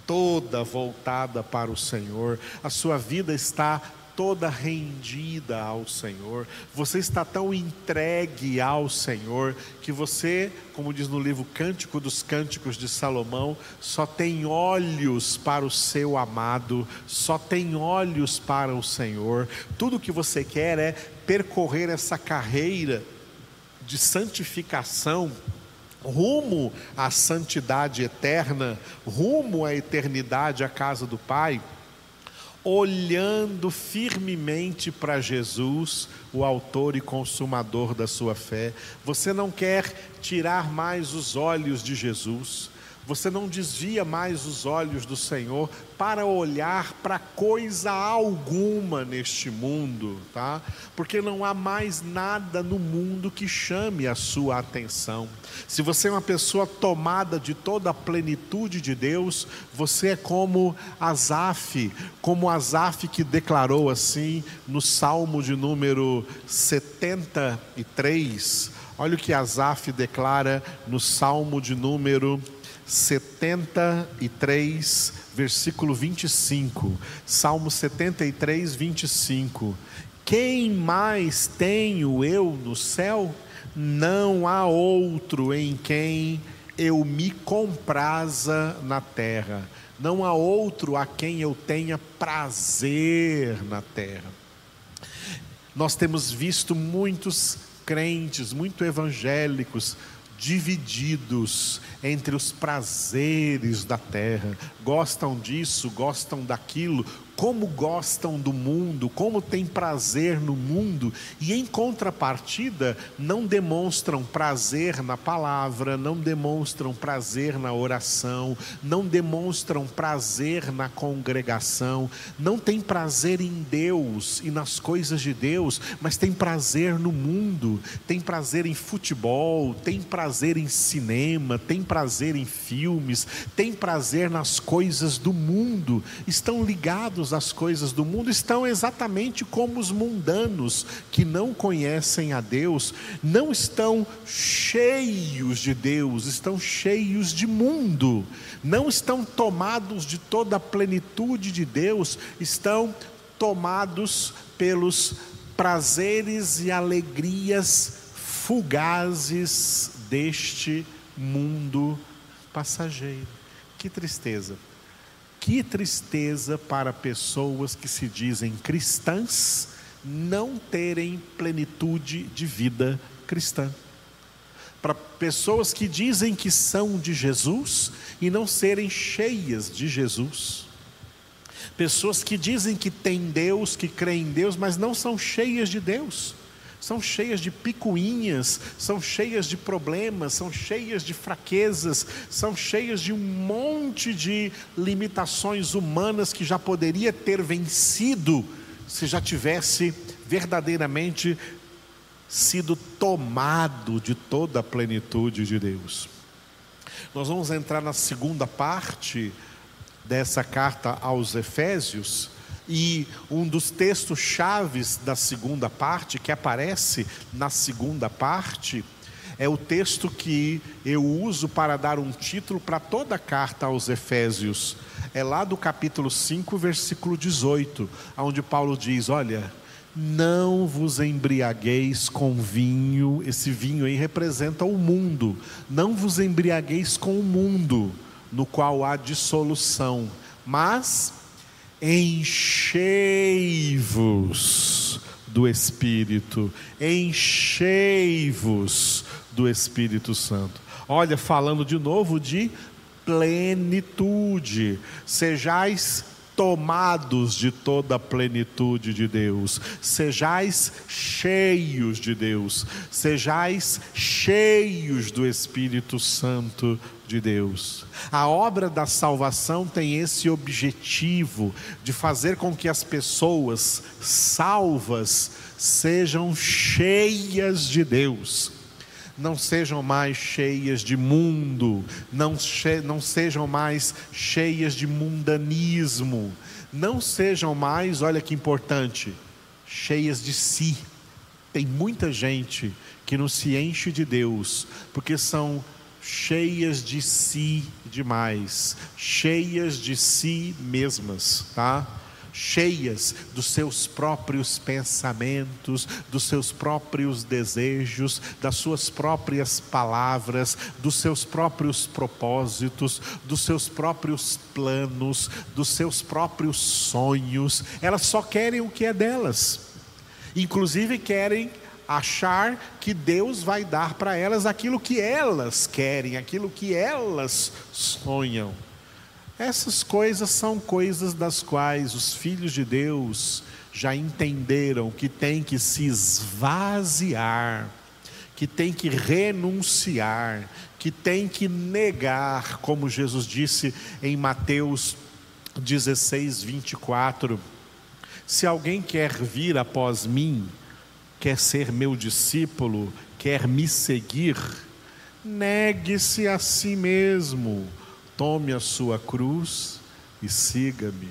toda voltada para o Senhor, a sua vida está toda rendida ao Senhor, você está tão entregue ao Senhor, que você, como diz no livro Cântico dos Cânticos de Salomão, só tem olhos para o seu amado, só tem olhos para o Senhor. Tudo que você quer é percorrer essa carreira de santificação rumo à santidade eterna, rumo à eternidade, à casa do Pai olhando firmemente para Jesus, o Autor e Consumador da sua fé. Você não quer tirar mais os olhos de Jesus, você não desvia mais os olhos do Senhor para olhar para coisa alguma neste mundo, tá? Porque não há mais nada no mundo que chame a sua atenção. Se você é uma pessoa tomada de toda a plenitude de Deus, você é como Asaf, como Asaf que declarou assim no Salmo de número 73. Olha o que Asaf declara no Salmo de número 73, versículo 25. Salmo 73, 25. Quem mais tenho eu no céu? Não há outro em quem eu me compraza na terra. Não há outro a quem eu tenha prazer na terra. Nós temos visto muitos crentes, muito evangélicos, divididos entre os prazeres da terra, gostam disso, gostam daquilo, como gostam do mundo, como têm prazer no mundo, e em contrapartida, não demonstram prazer na palavra, não demonstram prazer na oração, não demonstram prazer na congregação, não têm prazer em Deus e nas coisas de Deus, mas têm prazer no mundo, têm prazer em futebol, têm prazer em cinema, têm prazer em filmes, têm prazer nas coisas do mundo, estão ligados as coisas do mundo estão exatamente como os mundanos que não conhecem a Deus, não estão cheios de Deus, estão cheios de mundo, não estão tomados de toda a plenitude de Deus, estão tomados pelos prazeres e alegrias fugazes deste mundo passageiro. Que tristeza. Que tristeza para pessoas que se dizem cristãs não terem plenitude de vida cristã. Para pessoas que dizem que são de Jesus e não serem cheias de Jesus. Pessoas que dizem que têm Deus, que creem em Deus, mas não são cheias de Deus são cheias de picuinhas, são cheias de problemas, são cheias de fraquezas, são cheias de um monte de limitações humanas que já poderia ter vencido se já tivesse verdadeiramente sido tomado de toda a plenitude de Deus. Nós vamos entrar na segunda parte dessa carta aos Efésios e um dos textos chaves da segunda parte, que aparece na segunda parte, é o texto que eu uso para dar um título para toda a carta aos Efésios. É lá do capítulo 5, versículo 18, onde Paulo diz: Olha, não vos embriagueis com vinho, esse vinho aí representa o mundo, não vos embriagueis com o mundo, no qual há dissolução, mas enchei-vos do Espírito, enchei-vos do Espírito Santo. Olha, falando de novo de plenitude, sejais tomados de toda a plenitude de Deus, sejais cheios de Deus, sejais cheios do Espírito Santo de Deus. A obra da salvação tem esse objetivo de fazer com que as pessoas salvas sejam cheias de Deus não sejam mais cheias de mundo, não, che não sejam mais cheias de mundanismo, não sejam mais, olha que importante, cheias de si. Tem muita gente que não se enche de Deus, porque são cheias de si demais, cheias de si mesmas, tá? Cheias dos seus próprios pensamentos, dos seus próprios desejos, das suas próprias palavras, dos seus próprios propósitos, dos seus próprios planos, dos seus próprios sonhos. Elas só querem o que é delas. Inclusive querem achar que Deus vai dar para elas aquilo que elas querem, aquilo que elas sonham. Essas coisas são coisas das quais os filhos de Deus já entenderam que tem que se esvaziar, que tem que renunciar, que tem que negar, como Jesus disse em Mateus 16, 24: Se alguém quer vir após mim, quer ser meu discípulo, quer me seguir, negue-se a si mesmo Tome a sua cruz e siga-me.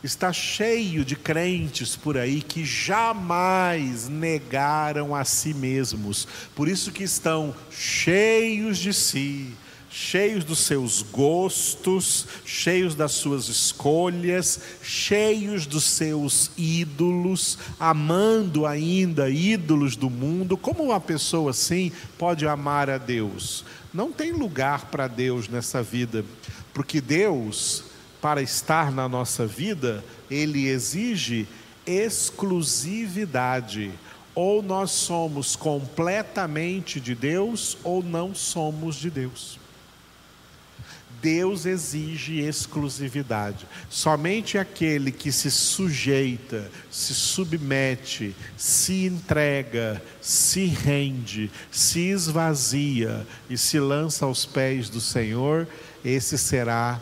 Está cheio de crentes por aí que jamais negaram a si mesmos, por isso que estão cheios de si, cheios dos seus gostos, cheios das suas escolhas, cheios dos seus ídolos, amando ainda ídolos do mundo. Como uma pessoa assim pode amar a Deus? Não tem lugar para Deus nessa vida, porque Deus, para estar na nossa vida, Ele exige exclusividade. Ou nós somos completamente de Deus, ou não somos de Deus. Deus exige exclusividade. Somente aquele que se sujeita, se submete, se entrega, se rende, se esvazia e se lança aos pés do Senhor, esse será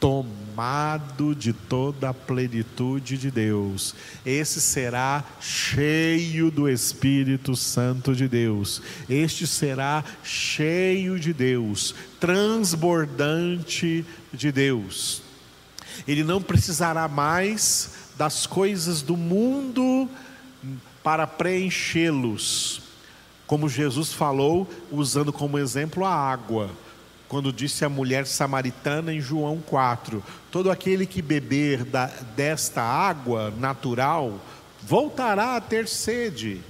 tomado de toda a plenitude de Deus. Esse será cheio do Espírito Santo de Deus. Este será cheio de Deus, transbordante de Deus. Ele não precisará mais das coisas do mundo para preenchê-los. Como Jesus falou, usando como exemplo a água quando disse a mulher samaritana em João 4: Todo aquele que beber da, desta água natural voltará a ter sede,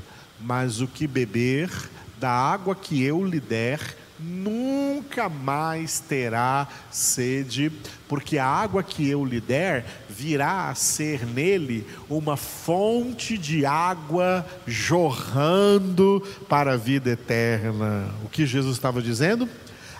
mas o que beber da água que eu lhe der nunca mais terá sede, porque a água que eu lhe der virá a ser nele uma fonte de água jorrando para a vida eterna. O que Jesus estava dizendo?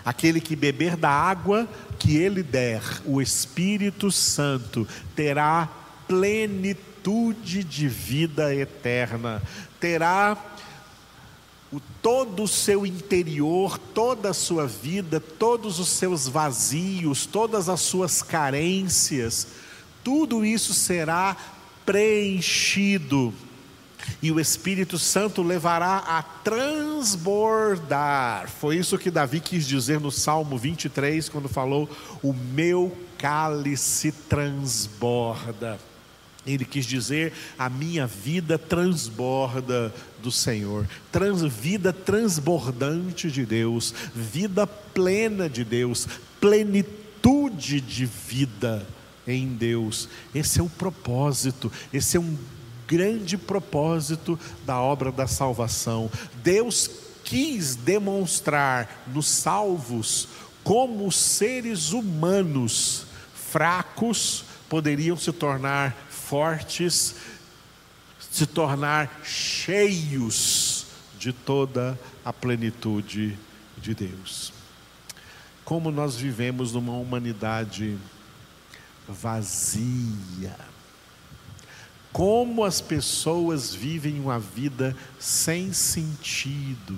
Aquele que beber da água que ele der, o Espírito Santo, terá plenitude de vida eterna, terá o, todo o seu interior, toda a sua vida, todos os seus vazios, todas as suas carências, tudo isso será preenchido. E o Espírito Santo levará a transbordar. Foi isso que Davi quis dizer no Salmo 23, quando falou: O meu cálice transborda. Ele quis dizer: a minha vida transborda do Senhor, trans, vida transbordante de Deus, vida plena de Deus, plenitude de vida em Deus. Esse é o propósito, esse é um grande propósito da obra da salvação. Deus quis demonstrar nos salvos como seres humanos fracos poderiam se tornar fortes, se tornar cheios de toda a plenitude de Deus. Como nós vivemos numa humanidade vazia. Como as pessoas vivem uma vida sem sentido.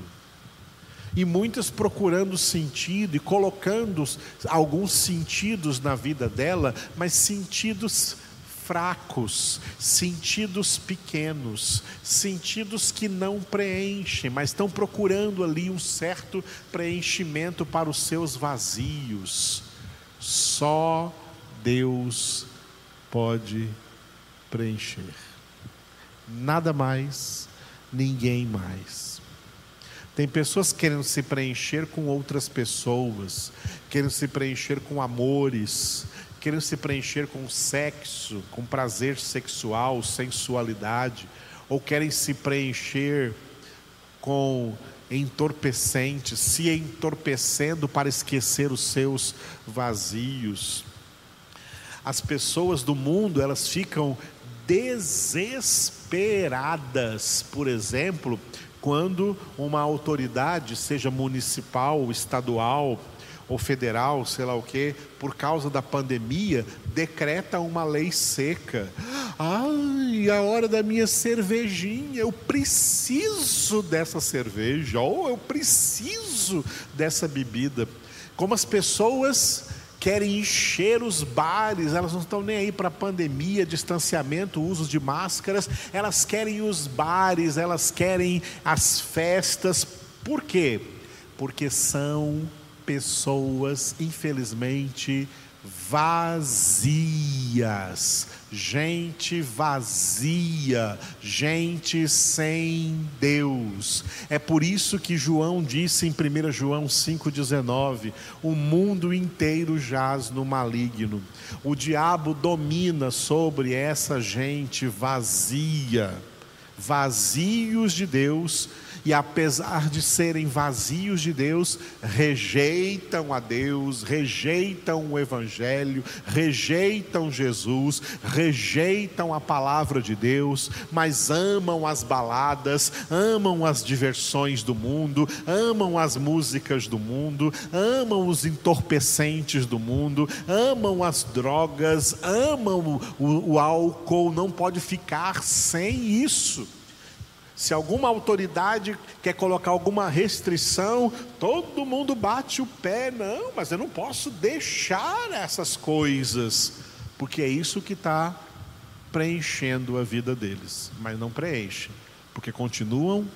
E muitas procurando sentido e colocando alguns sentidos na vida dela, mas sentidos fracos, sentidos pequenos, sentidos que não preenchem, mas estão procurando ali um certo preenchimento para os seus vazios. Só Deus pode preencher. Nada mais, ninguém mais. Tem pessoas querendo se preencher com outras pessoas, querendo se preencher com amores, querendo se preencher com sexo, com prazer sexual, sensualidade, ou querem se preencher com entorpecentes, se entorpecendo para esquecer os seus vazios. As pessoas do mundo, elas ficam desesperadas, por exemplo, quando uma autoridade, seja municipal, estadual, ou federal, sei lá o quê, por causa da pandemia, decreta uma lei seca. Ai, a hora da minha cervejinha, eu preciso dessa cerveja, ou eu preciso dessa bebida. Como as pessoas querem encher os bares, elas não estão nem aí para pandemia, distanciamento, uso de máscaras, elas querem os bares, elas querem as festas. Por quê? Porque são pessoas, infelizmente, vazias, gente vazia, gente sem Deus. É por isso que João disse em 1 João 5,19: o mundo inteiro jaz no maligno. O diabo domina sobre essa gente vazia, vazios de Deus e apesar de serem vazios de Deus, rejeitam a Deus, rejeitam o Evangelho, rejeitam Jesus, rejeitam a palavra de Deus, mas amam as baladas, amam as diversões do mundo, amam as músicas do mundo, amam os entorpecentes do mundo, amam as drogas, amam o, o álcool, não pode ficar sem isso. Se alguma autoridade quer colocar alguma restrição, todo mundo bate o pé. Não, mas eu não posso deixar essas coisas, porque é isso que está preenchendo a vida deles. Mas não preenchem, porque continuam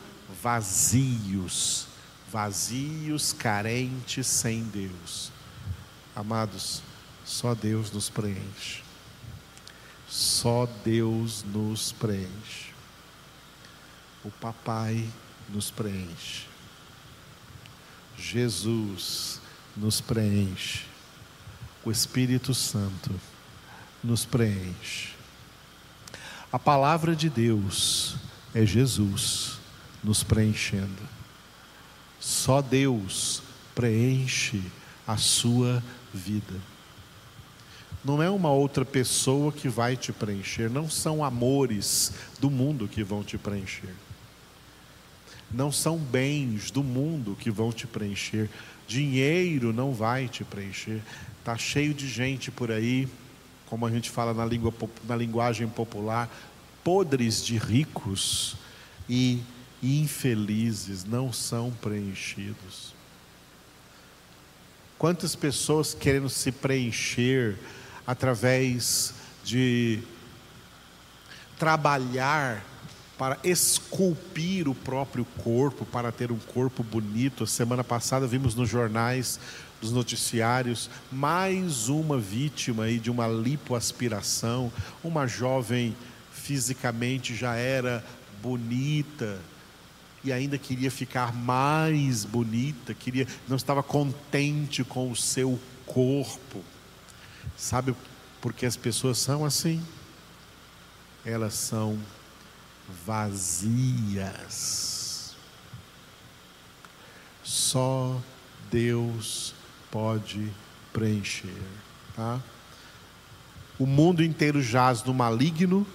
vazios, vazios, carentes, sem Deus. Amados, só Deus nos preenche. Só Deus nos preenche o papai nos preenche. Jesus nos preenche. O Espírito Santo nos preenche. A palavra de Deus é Jesus nos preenchendo. Só Deus preenche a sua vida. Não é uma outra pessoa que vai te preencher, não são amores do mundo que vão te preencher. Não são bens do mundo que vão te preencher. Dinheiro não vai te preencher. Tá cheio de gente por aí, como a gente fala na, língua, na linguagem popular, podres de ricos e infelizes não são preenchidos. Quantas pessoas querendo se preencher através de trabalhar para esculpir o próprio corpo, para ter um corpo bonito. Semana passada vimos nos jornais, nos noticiários, mais uma vítima aí de uma lipoaspiração, uma jovem fisicamente já era bonita e ainda queria ficar mais bonita, queria, não estava contente com o seu corpo. Sabe por que as pessoas são assim? Elas são vazias. Só Deus pode preencher, tá? O mundo inteiro jaz no maligno.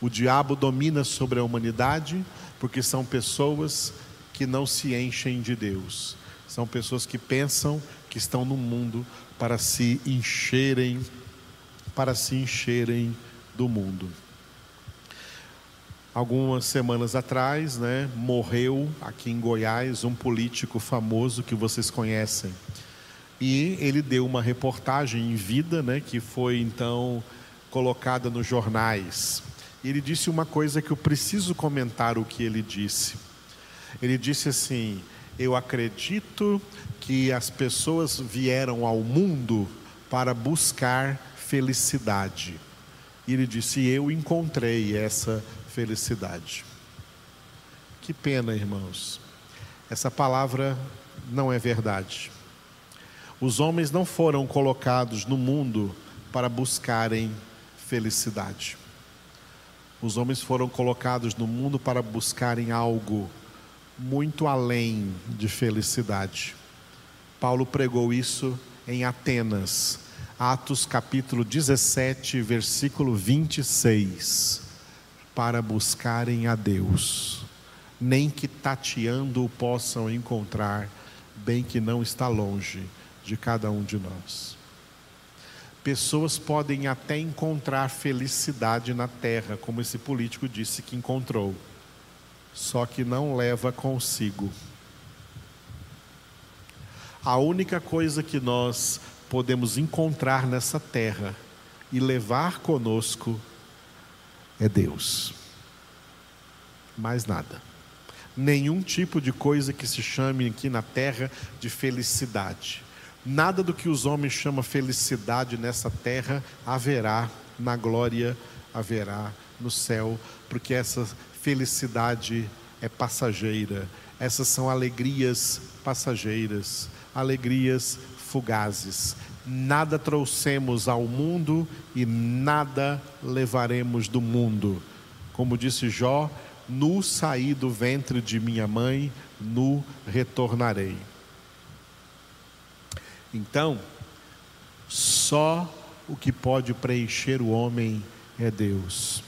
O diabo domina sobre a humanidade, porque são pessoas que não se enchem de Deus. São pessoas que pensam que estão no mundo para se encherem, para se encherem do mundo. Algumas semanas atrás, né, morreu aqui em Goiás um político famoso que vocês conhecem. E ele deu uma reportagem em vida, né, que foi então colocada nos jornais. E ele disse uma coisa que eu preciso comentar o que ele disse. Ele disse assim: "Eu acredito que as pessoas vieram ao mundo para buscar felicidade." E ele disse: "Eu encontrei essa felicidade. Que pena, irmãos. Essa palavra não é verdade. Os homens não foram colocados no mundo para buscarem felicidade. Os homens foram colocados no mundo para buscarem algo muito além de felicidade. Paulo pregou isso em Atenas, Atos capítulo 17, versículo 26 para buscarem a Deus, nem que tateando o possam encontrar, bem que não está longe de cada um de nós. Pessoas podem até encontrar felicidade na terra, como esse político disse que encontrou, só que não leva consigo. A única coisa que nós podemos encontrar nessa terra e levar conosco é Deus. Mais nada. Nenhum tipo de coisa que se chame aqui na terra de felicidade. Nada do que os homens chamam felicidade nessa terra haverá na glória, haverá no céu, porque essa felicidade é passageira. Essas são alegrias passageiras, alegrias fugazes. Nada trouxemos ao mundo e nada levaremos do mundo. Como disse Jó, nu saí do ventre de minha mãe, nu retornarei. Então, só o que pode preencher o homem é Deus.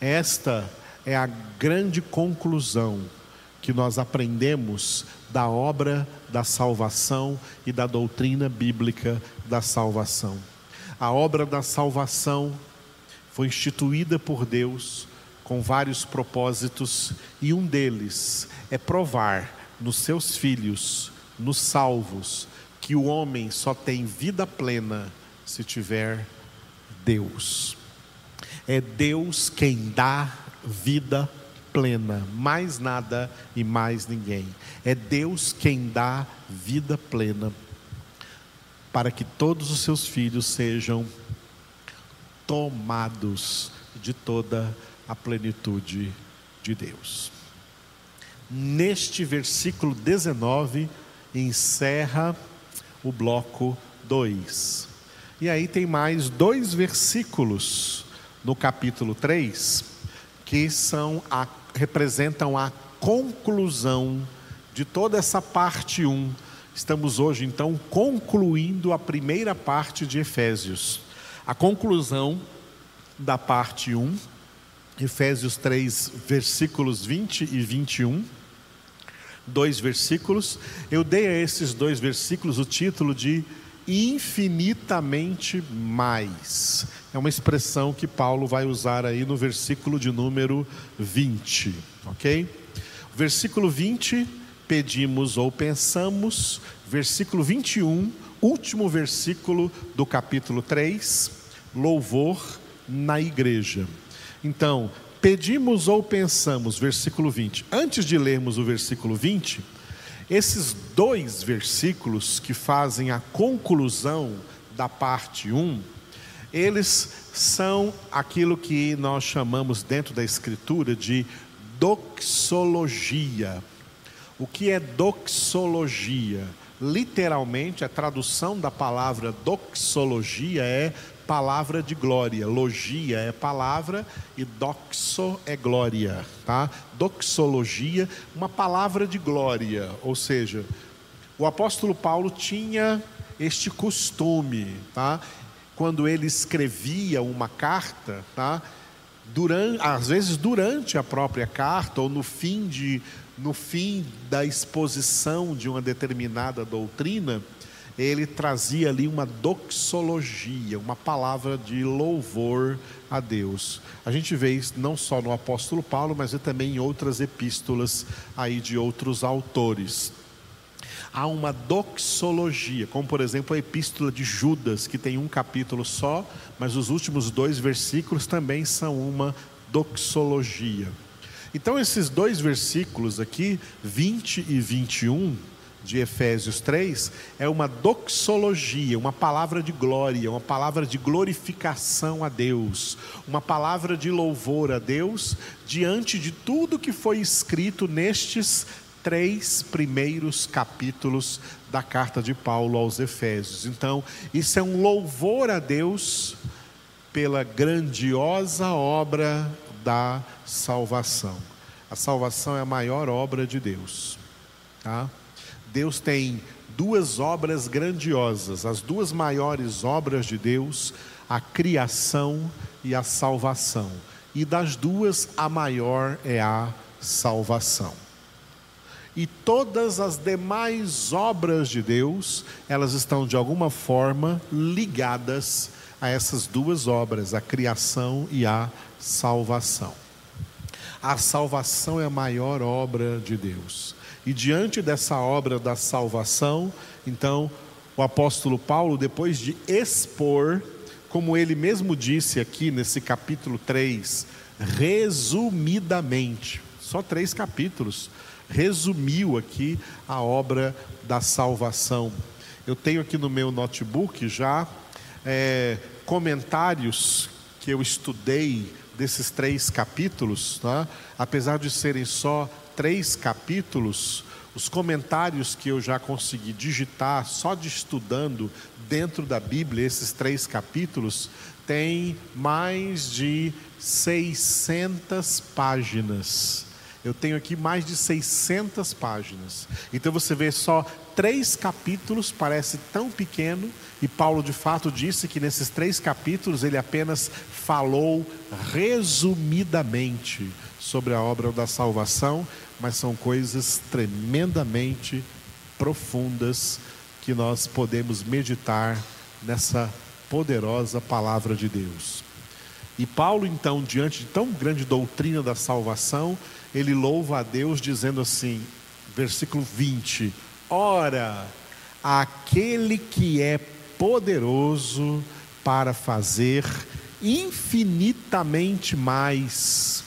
Esta é a grande conclusão que nós aprendemos da obra da salvação e da doutrina bíblica da salvação. A obra da salvação foi instituída por Deus com vários propósitos e um deles é provar nos seus filhos, nos salvos, que o homem só tem vida plena se tiver Deus. É Deus quem dá vida plena plena, mais nada e mais ninguém. É Deus quem dá vida plena para que todos os seus filhos sejam tomados de toda a plenitude de Deus. Neste versículo 19 encerra o bloco 2. E aí tem mais dois versículos no capítulo 3 que são a representam a conclusão de toda essa parte 1. Estamos hoje, então, concluindo a primeira parte de Efésios. A conclusão da parte 1, Efésios 3, versículos 20 e 21. Dois versículos. Eu dei a esses dois versículos o título de infinitamente mais. É uma expressão que Paulo vai usar aí no versículo de número 20, ok? Versículo 20, pedimos ou pensamos. Versículo 21, último versículo do capítulo 3, louvor na igreja. Então, pedimos ou pensamos, versículo 20. Antes de lermos o versículo 20, esses dois versículos que fazem a conclusão da parte 1, eles são aquilo que nós chamamos dentro da Escritura de doxologia. O que é doxologia? Literalmente, a tradução da palavra doxologia é palavra de glória. Logia é palavra e doxo é glória, tá? Doxologia, uma palavra de glória, ou seja, o apóstolo Paulo tinha este costume, tá? Quando ele escrevia uma carta, tá? Durante, às vezes durante a própria carta ou no fim de no fim da exposição de uma determinada doutrina, ele trazia ali uma doxologia, uma palavra de louvor a Deus. A gente vê isso não só no apóstolo Paulo, mas também em outras epístolas aí de outros autores. Há uma doxologia, como por exemplo a epístola de Judas, que tem um capítulo só, mas os últimos dois versículos também são uma doxologia. Então, esses dois versículos aqui, 20 e 21, de Efésios 3 é uma doxologia, uma palavra de glória, uma palavra de glorificação a Deus, uma palavra de louvor a Deus diante de tudo que foi escrito nestes três primeiros capítulos da carta de Paulo aos Efésios. Então, isso é um louvor a Deus pela grandiosa obra da salvação. A salvação é a maior obra de Deus, tá? Deus tem duas obras grandiosas, as duas maiores obras de Deus, a criação e a salvação. E das duas, a maior é a salvação. E todas as demais obras de Deus, elas estão de alguma forma ligadas a essas duas obras, a criação e a salvação. A salvação é a maior obra de Deus. E diante dessa obra da salvação, então, o apóstolo Paulo, depois de expor, como ele mesmo disse aqui nesse capítulo 3, resumidamente, só três capítulos, resumiu aqui a obra da salvação. Eu tenho aqui no meu notebook já é, comentários que eu estudei desses três capítulos, tá? apesar de serem só três capítulos, os comentários que eu já consegui digitar só de estudando dentro da Bíblia, esses três capítulos, tem mais de 600 páginas. Eu tenho aqui mais de 600 páginas. Então você vê só três capítulos, parece tão pequeno, e Paulo de fato disse que nesses três capítulos ele apenas falou resumidamente sobre a obra da salvação, mas são coisas tremendamente profundas que nós podemos meditar nessa poderosa palavra de Deus. E Paulo, então, diante de tão grande doutrina da salvação, ele louva a Deus dizendo assim, versículo 20: Ora, aquele que é poderoso para fazer infinitamente mais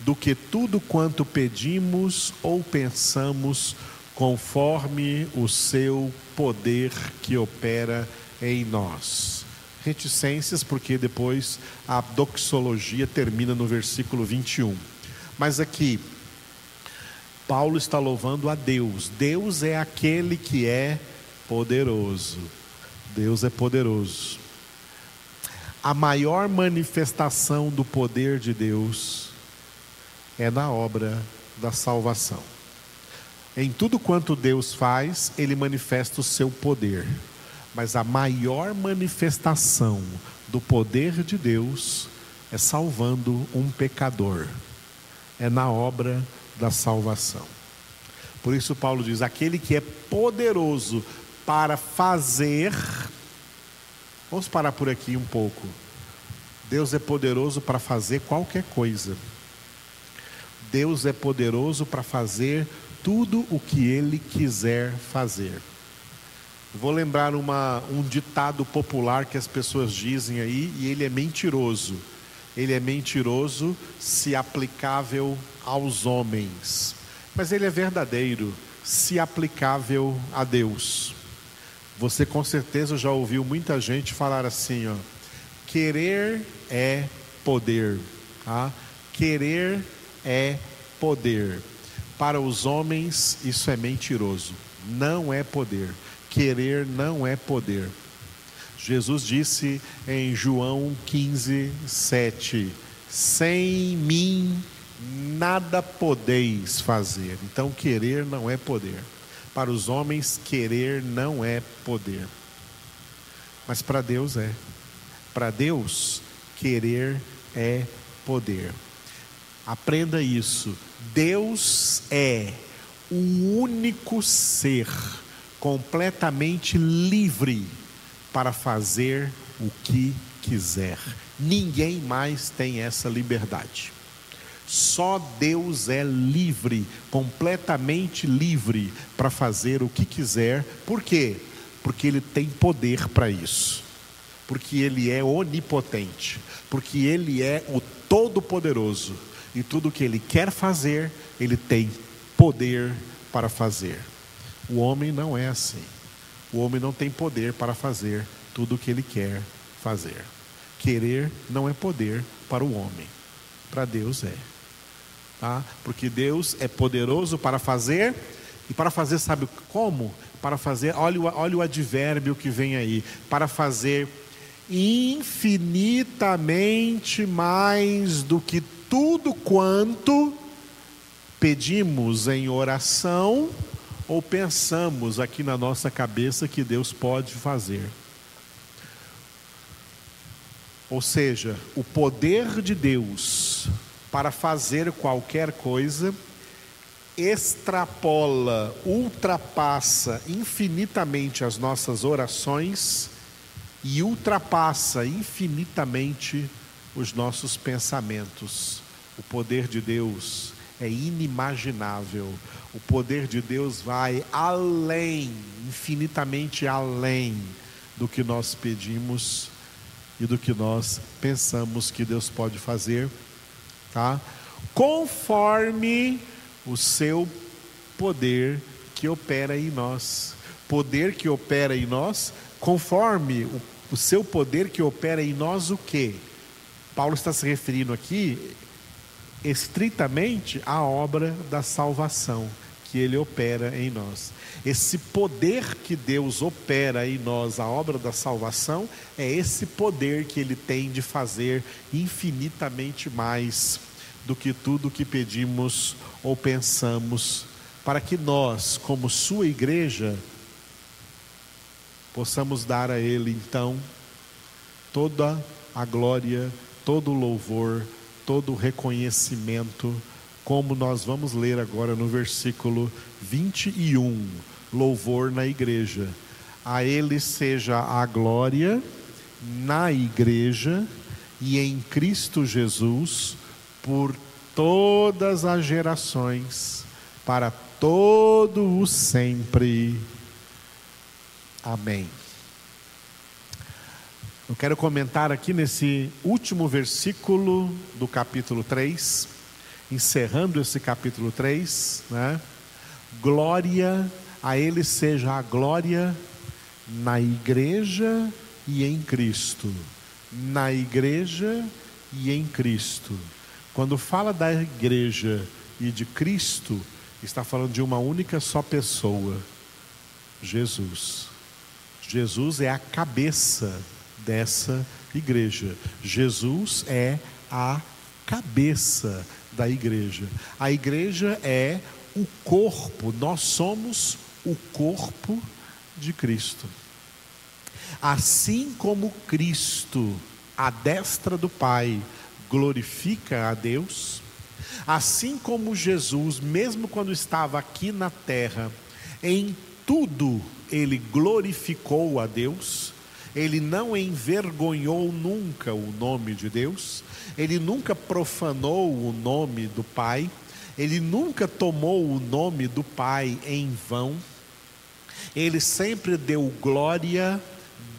do que tudo quanto pedimos ou pensamos, conforme o seu poder que opera em nós. Reticências, porque depois a doxologia termina no versículo 21. Mas aqui, Paulo está louvando a Deus. Deus é aquele que é poderoso. Deus é poderoso. A maior manifestação do poder de Deus é na obra da salvação. Em tudo quanto Deus faz, ele manifesta o seu poder. Mas a maior manifestação do poder de Deus é salvando um pecador. É na obra da salvação. Por isso Paulo diz: aquele que é poderoso para fazer. Vamos parar por aqui um pouco. Deus é poderoso para fazer qualquer coisa. Deus é poderoso para fazer tudo o que Ele quiser fazer. Vou lembrar uma, um ditado popular que as pessoas dizem aí, e ele é mentiroso. Ele é mentiroso se aplicável aos homens, mas ele é verdadeiro se aplicável a Deus. Você com certeza já ouviu muita gente falar assim, ó, querer é poder, tá? Querer é poder. Para os homens isso é mentiroso, não é poder. Querer não é poder. Jesus disse em João 15, 7: Sem mim nada podeis fazer. Então, querer não é poder. Para os homens, querer não é poder. Mas para Deus é. Para Deus, querer é poder. Aprenda isso. Deus é o único ser completamente livre para fazer o que quiser. Ninguém mais tem essa liberdade. Só Deus é livre, completamente livre para fazer o que quiser. Por quê? Porque Ele tem poder para isso. Porque Ele é onipotente. Porque Ele é o Todo-Poderoso. E tudo que Ele quer fazer, Ele tem poder para fazer. O homem não é assim. O homem não tem poder para fazer tudo o que ele quer fazer. Querer não é poder para o homem, para Deus é tá? porque Deus é poderoso para fazer, e para fazer, sabe como? Para fazer, olha, olha o advérbio que vem aí, para fazer infinitamente mais do que tudo quanto pedimos em oração ou pensamos aqui na nossa cabeça que Deus pode fazer. Ou seja, o poder de Deus para fazer qualquer coisa extrapola, ultrapassa infinitamente as nossas orações e ultrapassa infinitamente os nossos pensamentos. O poder de Deus é inimaginável. O poder de Deus vai além, infinitamente além do que nós pedimos e do que nós pensamos que Deus pode fazer tá? Conforme o seu poder que opera em nós. Poder que opera em nós, conforme o, o seu poder que opera em nós, o que? Paulo está se referindo aqui estritamente à obra da salvação que ele opera em nós. Esse poder que Deus opera em nós, a obra da salvação, é esse poder que ele tem de fazer infinitamente mais do que tudo que pedimos ou pensamos, para que nós, como Sua igreja, possamos dar a Ele então toda a glória, todo louvor, todo reconhecimento, como nós vamos ler agora no versículo 21, louvor na igreja. A Ele seja a glória na igreja e em Cristo Jesus por todas as gerações, para todo o sempre. Amém. Eu quero comentar aqui nesse último versículo do capítulo 3, encerrando esse capítulo 3, né? Glória a Ele seja a glória na igreja e em Cristo. Na igreja e em Cristo quando fala da igreja e de Cristo, está falando de uma única só pessoa, Jesus. Jesus é a cabeça dessa igreja. Jesus é a cabeça da igreja. A igreja é o corpo, nós somos o corpo de Cristo. Assim como Cristo, à destra do Pai, glorifica a Deus, assim como Jesus, mesmo quando estava aqui na terra, em tudo ele glorificou a Deus, ele não envergonhou nunca o nome de Deus, ele nunca profanou o nome do Pai, ele nunca tomou o nome do Pai em vão, ele sempre deu glória,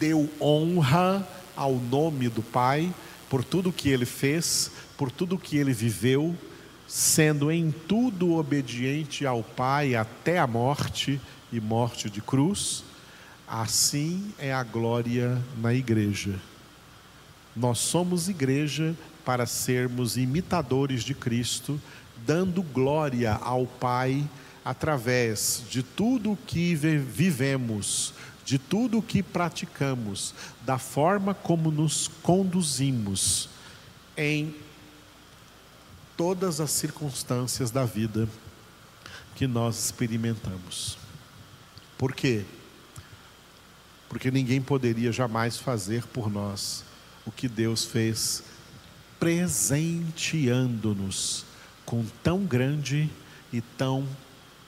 deu honra ao nome do Pai por tudo que ele fez, por tudo que ele viveu, sendo em tudo obediente ao Pai até a morte e morte de cruz, assim é a glória na igreja. Nós somos igreja para sermos imitadores de Cristo, dando glória ao Pai através de tudo o que vivemos, de tudo o que praticamos, da forma como nos conduzimos em todas as circunstâncias da vida que nós experimentamos. Por quê? Porque ninguém poderia jamais fazer por nós o que Deus fez, presenteando-nos com tão grande e tão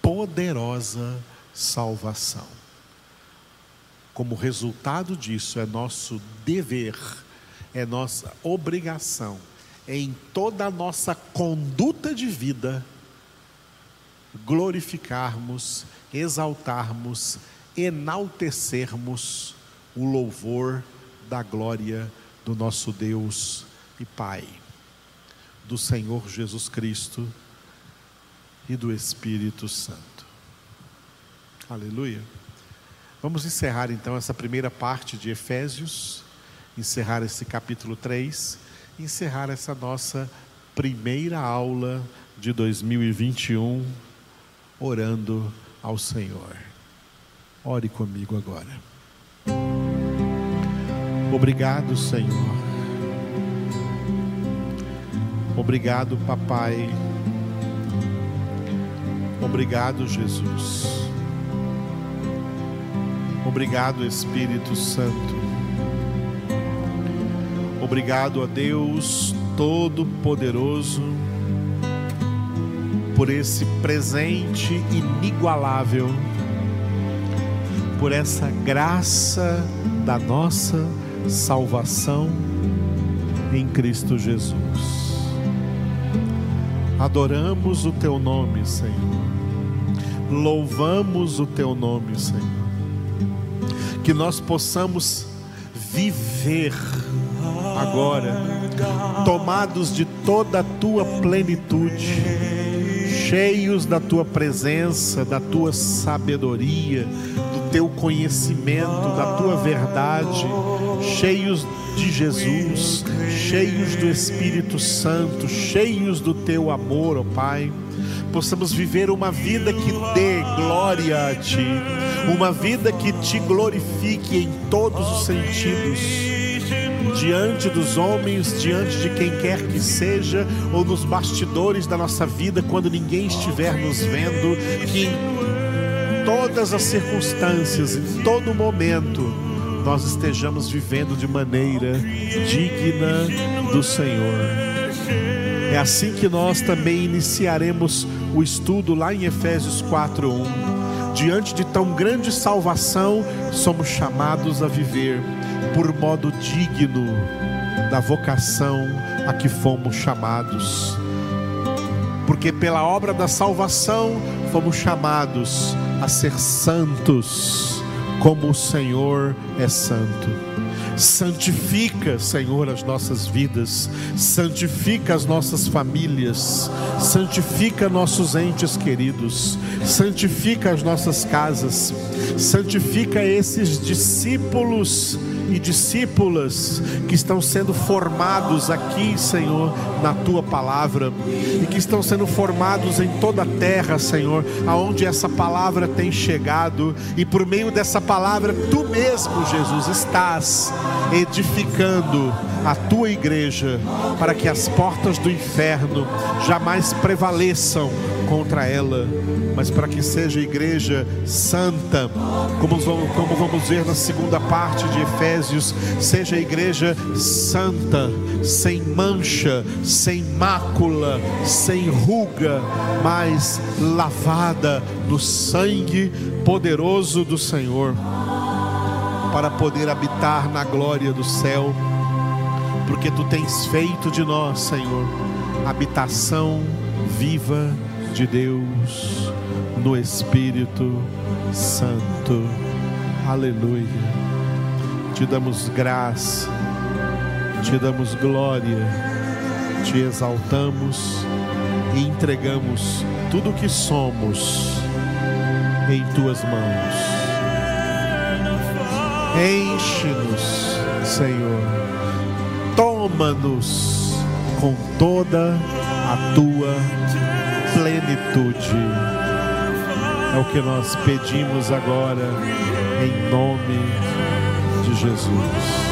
poderosa salvação. Como resultado disso, é nosso dever, é nossa obrigação em toda a nossa conduta de vida, glorificarmos, exaltarmos, enaltecermos o louvor da glória do nosso Deus e Pai, do Senhor Jesus Cristo e do Espírito Santo. Aleluia. Vamos encerrar então essa primeira parte de Efésios, encerrar esse capítulo 3 encerrar essa nossa primeira aula de 2021 orando ao Senhor. Ore comigo agora. Obrigado, Senhor. Obrigado, Papai. Obrigado, Jesus. Obrigado, Espírito Santo. Obrigado a Deus Todo-Poderoso por esse presente inigualável, por essa graça da nossa salvação em Cristo Jesus. Adoramos o Teu nome, Senhor. Louvamos o Teu nome, Senhor. Que nós possamos viver agora, tomados de toda a tua plenitude, cheios da tua presença, da tua sabedoria, do teu conhecimento, da tua verdade, cheios de Jesus, cheios do Espírito Santo, cheios do teu amor, ó Pai. Possamos viver uma vida que dê glória a Ti, uma vida que te glorifique em todos os sentidos diante dos homens, diante de quem quer que seja, ou nos bastidores da nossa vida, quando ninguém estiver nos vendo, que em todas as circunstâncias, em todo momento, nós estejamos vivendo de maneira digna do Senhor. É assim que nós também iniciaremos o estudo lá em Efésios 4:1. Diante de tão grande salvação, somos chamados a viver por modo digno da vocação a que fomos chamados. Porque pela obra da salvação fomos chamados a ser santos, como o Senhor é santo. Santifica, Senhor, as nossas vidas, santifica as nossas famílias, santifica nossos entes queridos, santifica as nossas casas, santifica esses discípulos e discípulas que estão sendo formados aqui, Senhor, na tua palavra e que estão sendo formados em toda a terra, Senhor, aonde essa palavra tem chegado e por meio dessa palavra tu mesmo, Jesus, estás edificando a tua igreja, para que as portas do inferno jamais prevaleçam contra ela, mas para que seja igreja santa, como vamos, como vamos ver na segunda parte de Efésios, seja igreja santa, sem mancha, sem mácula, sem ruga, mas lavada no sangue poderoso do Senhor, para poder habitar na glória do céu, porque tu tens feito de nós, Senhor, habitação viva de Deus no Espírito Santo. Aleluia. Te damos graça, te damos glória, te exaltamos e entregamos tudo o que somos em tuas mãos. Enche-nos, Senhor. Toma-nos com toda a tua plenitude. É o que nós pedimos agora, em nome de Jesus.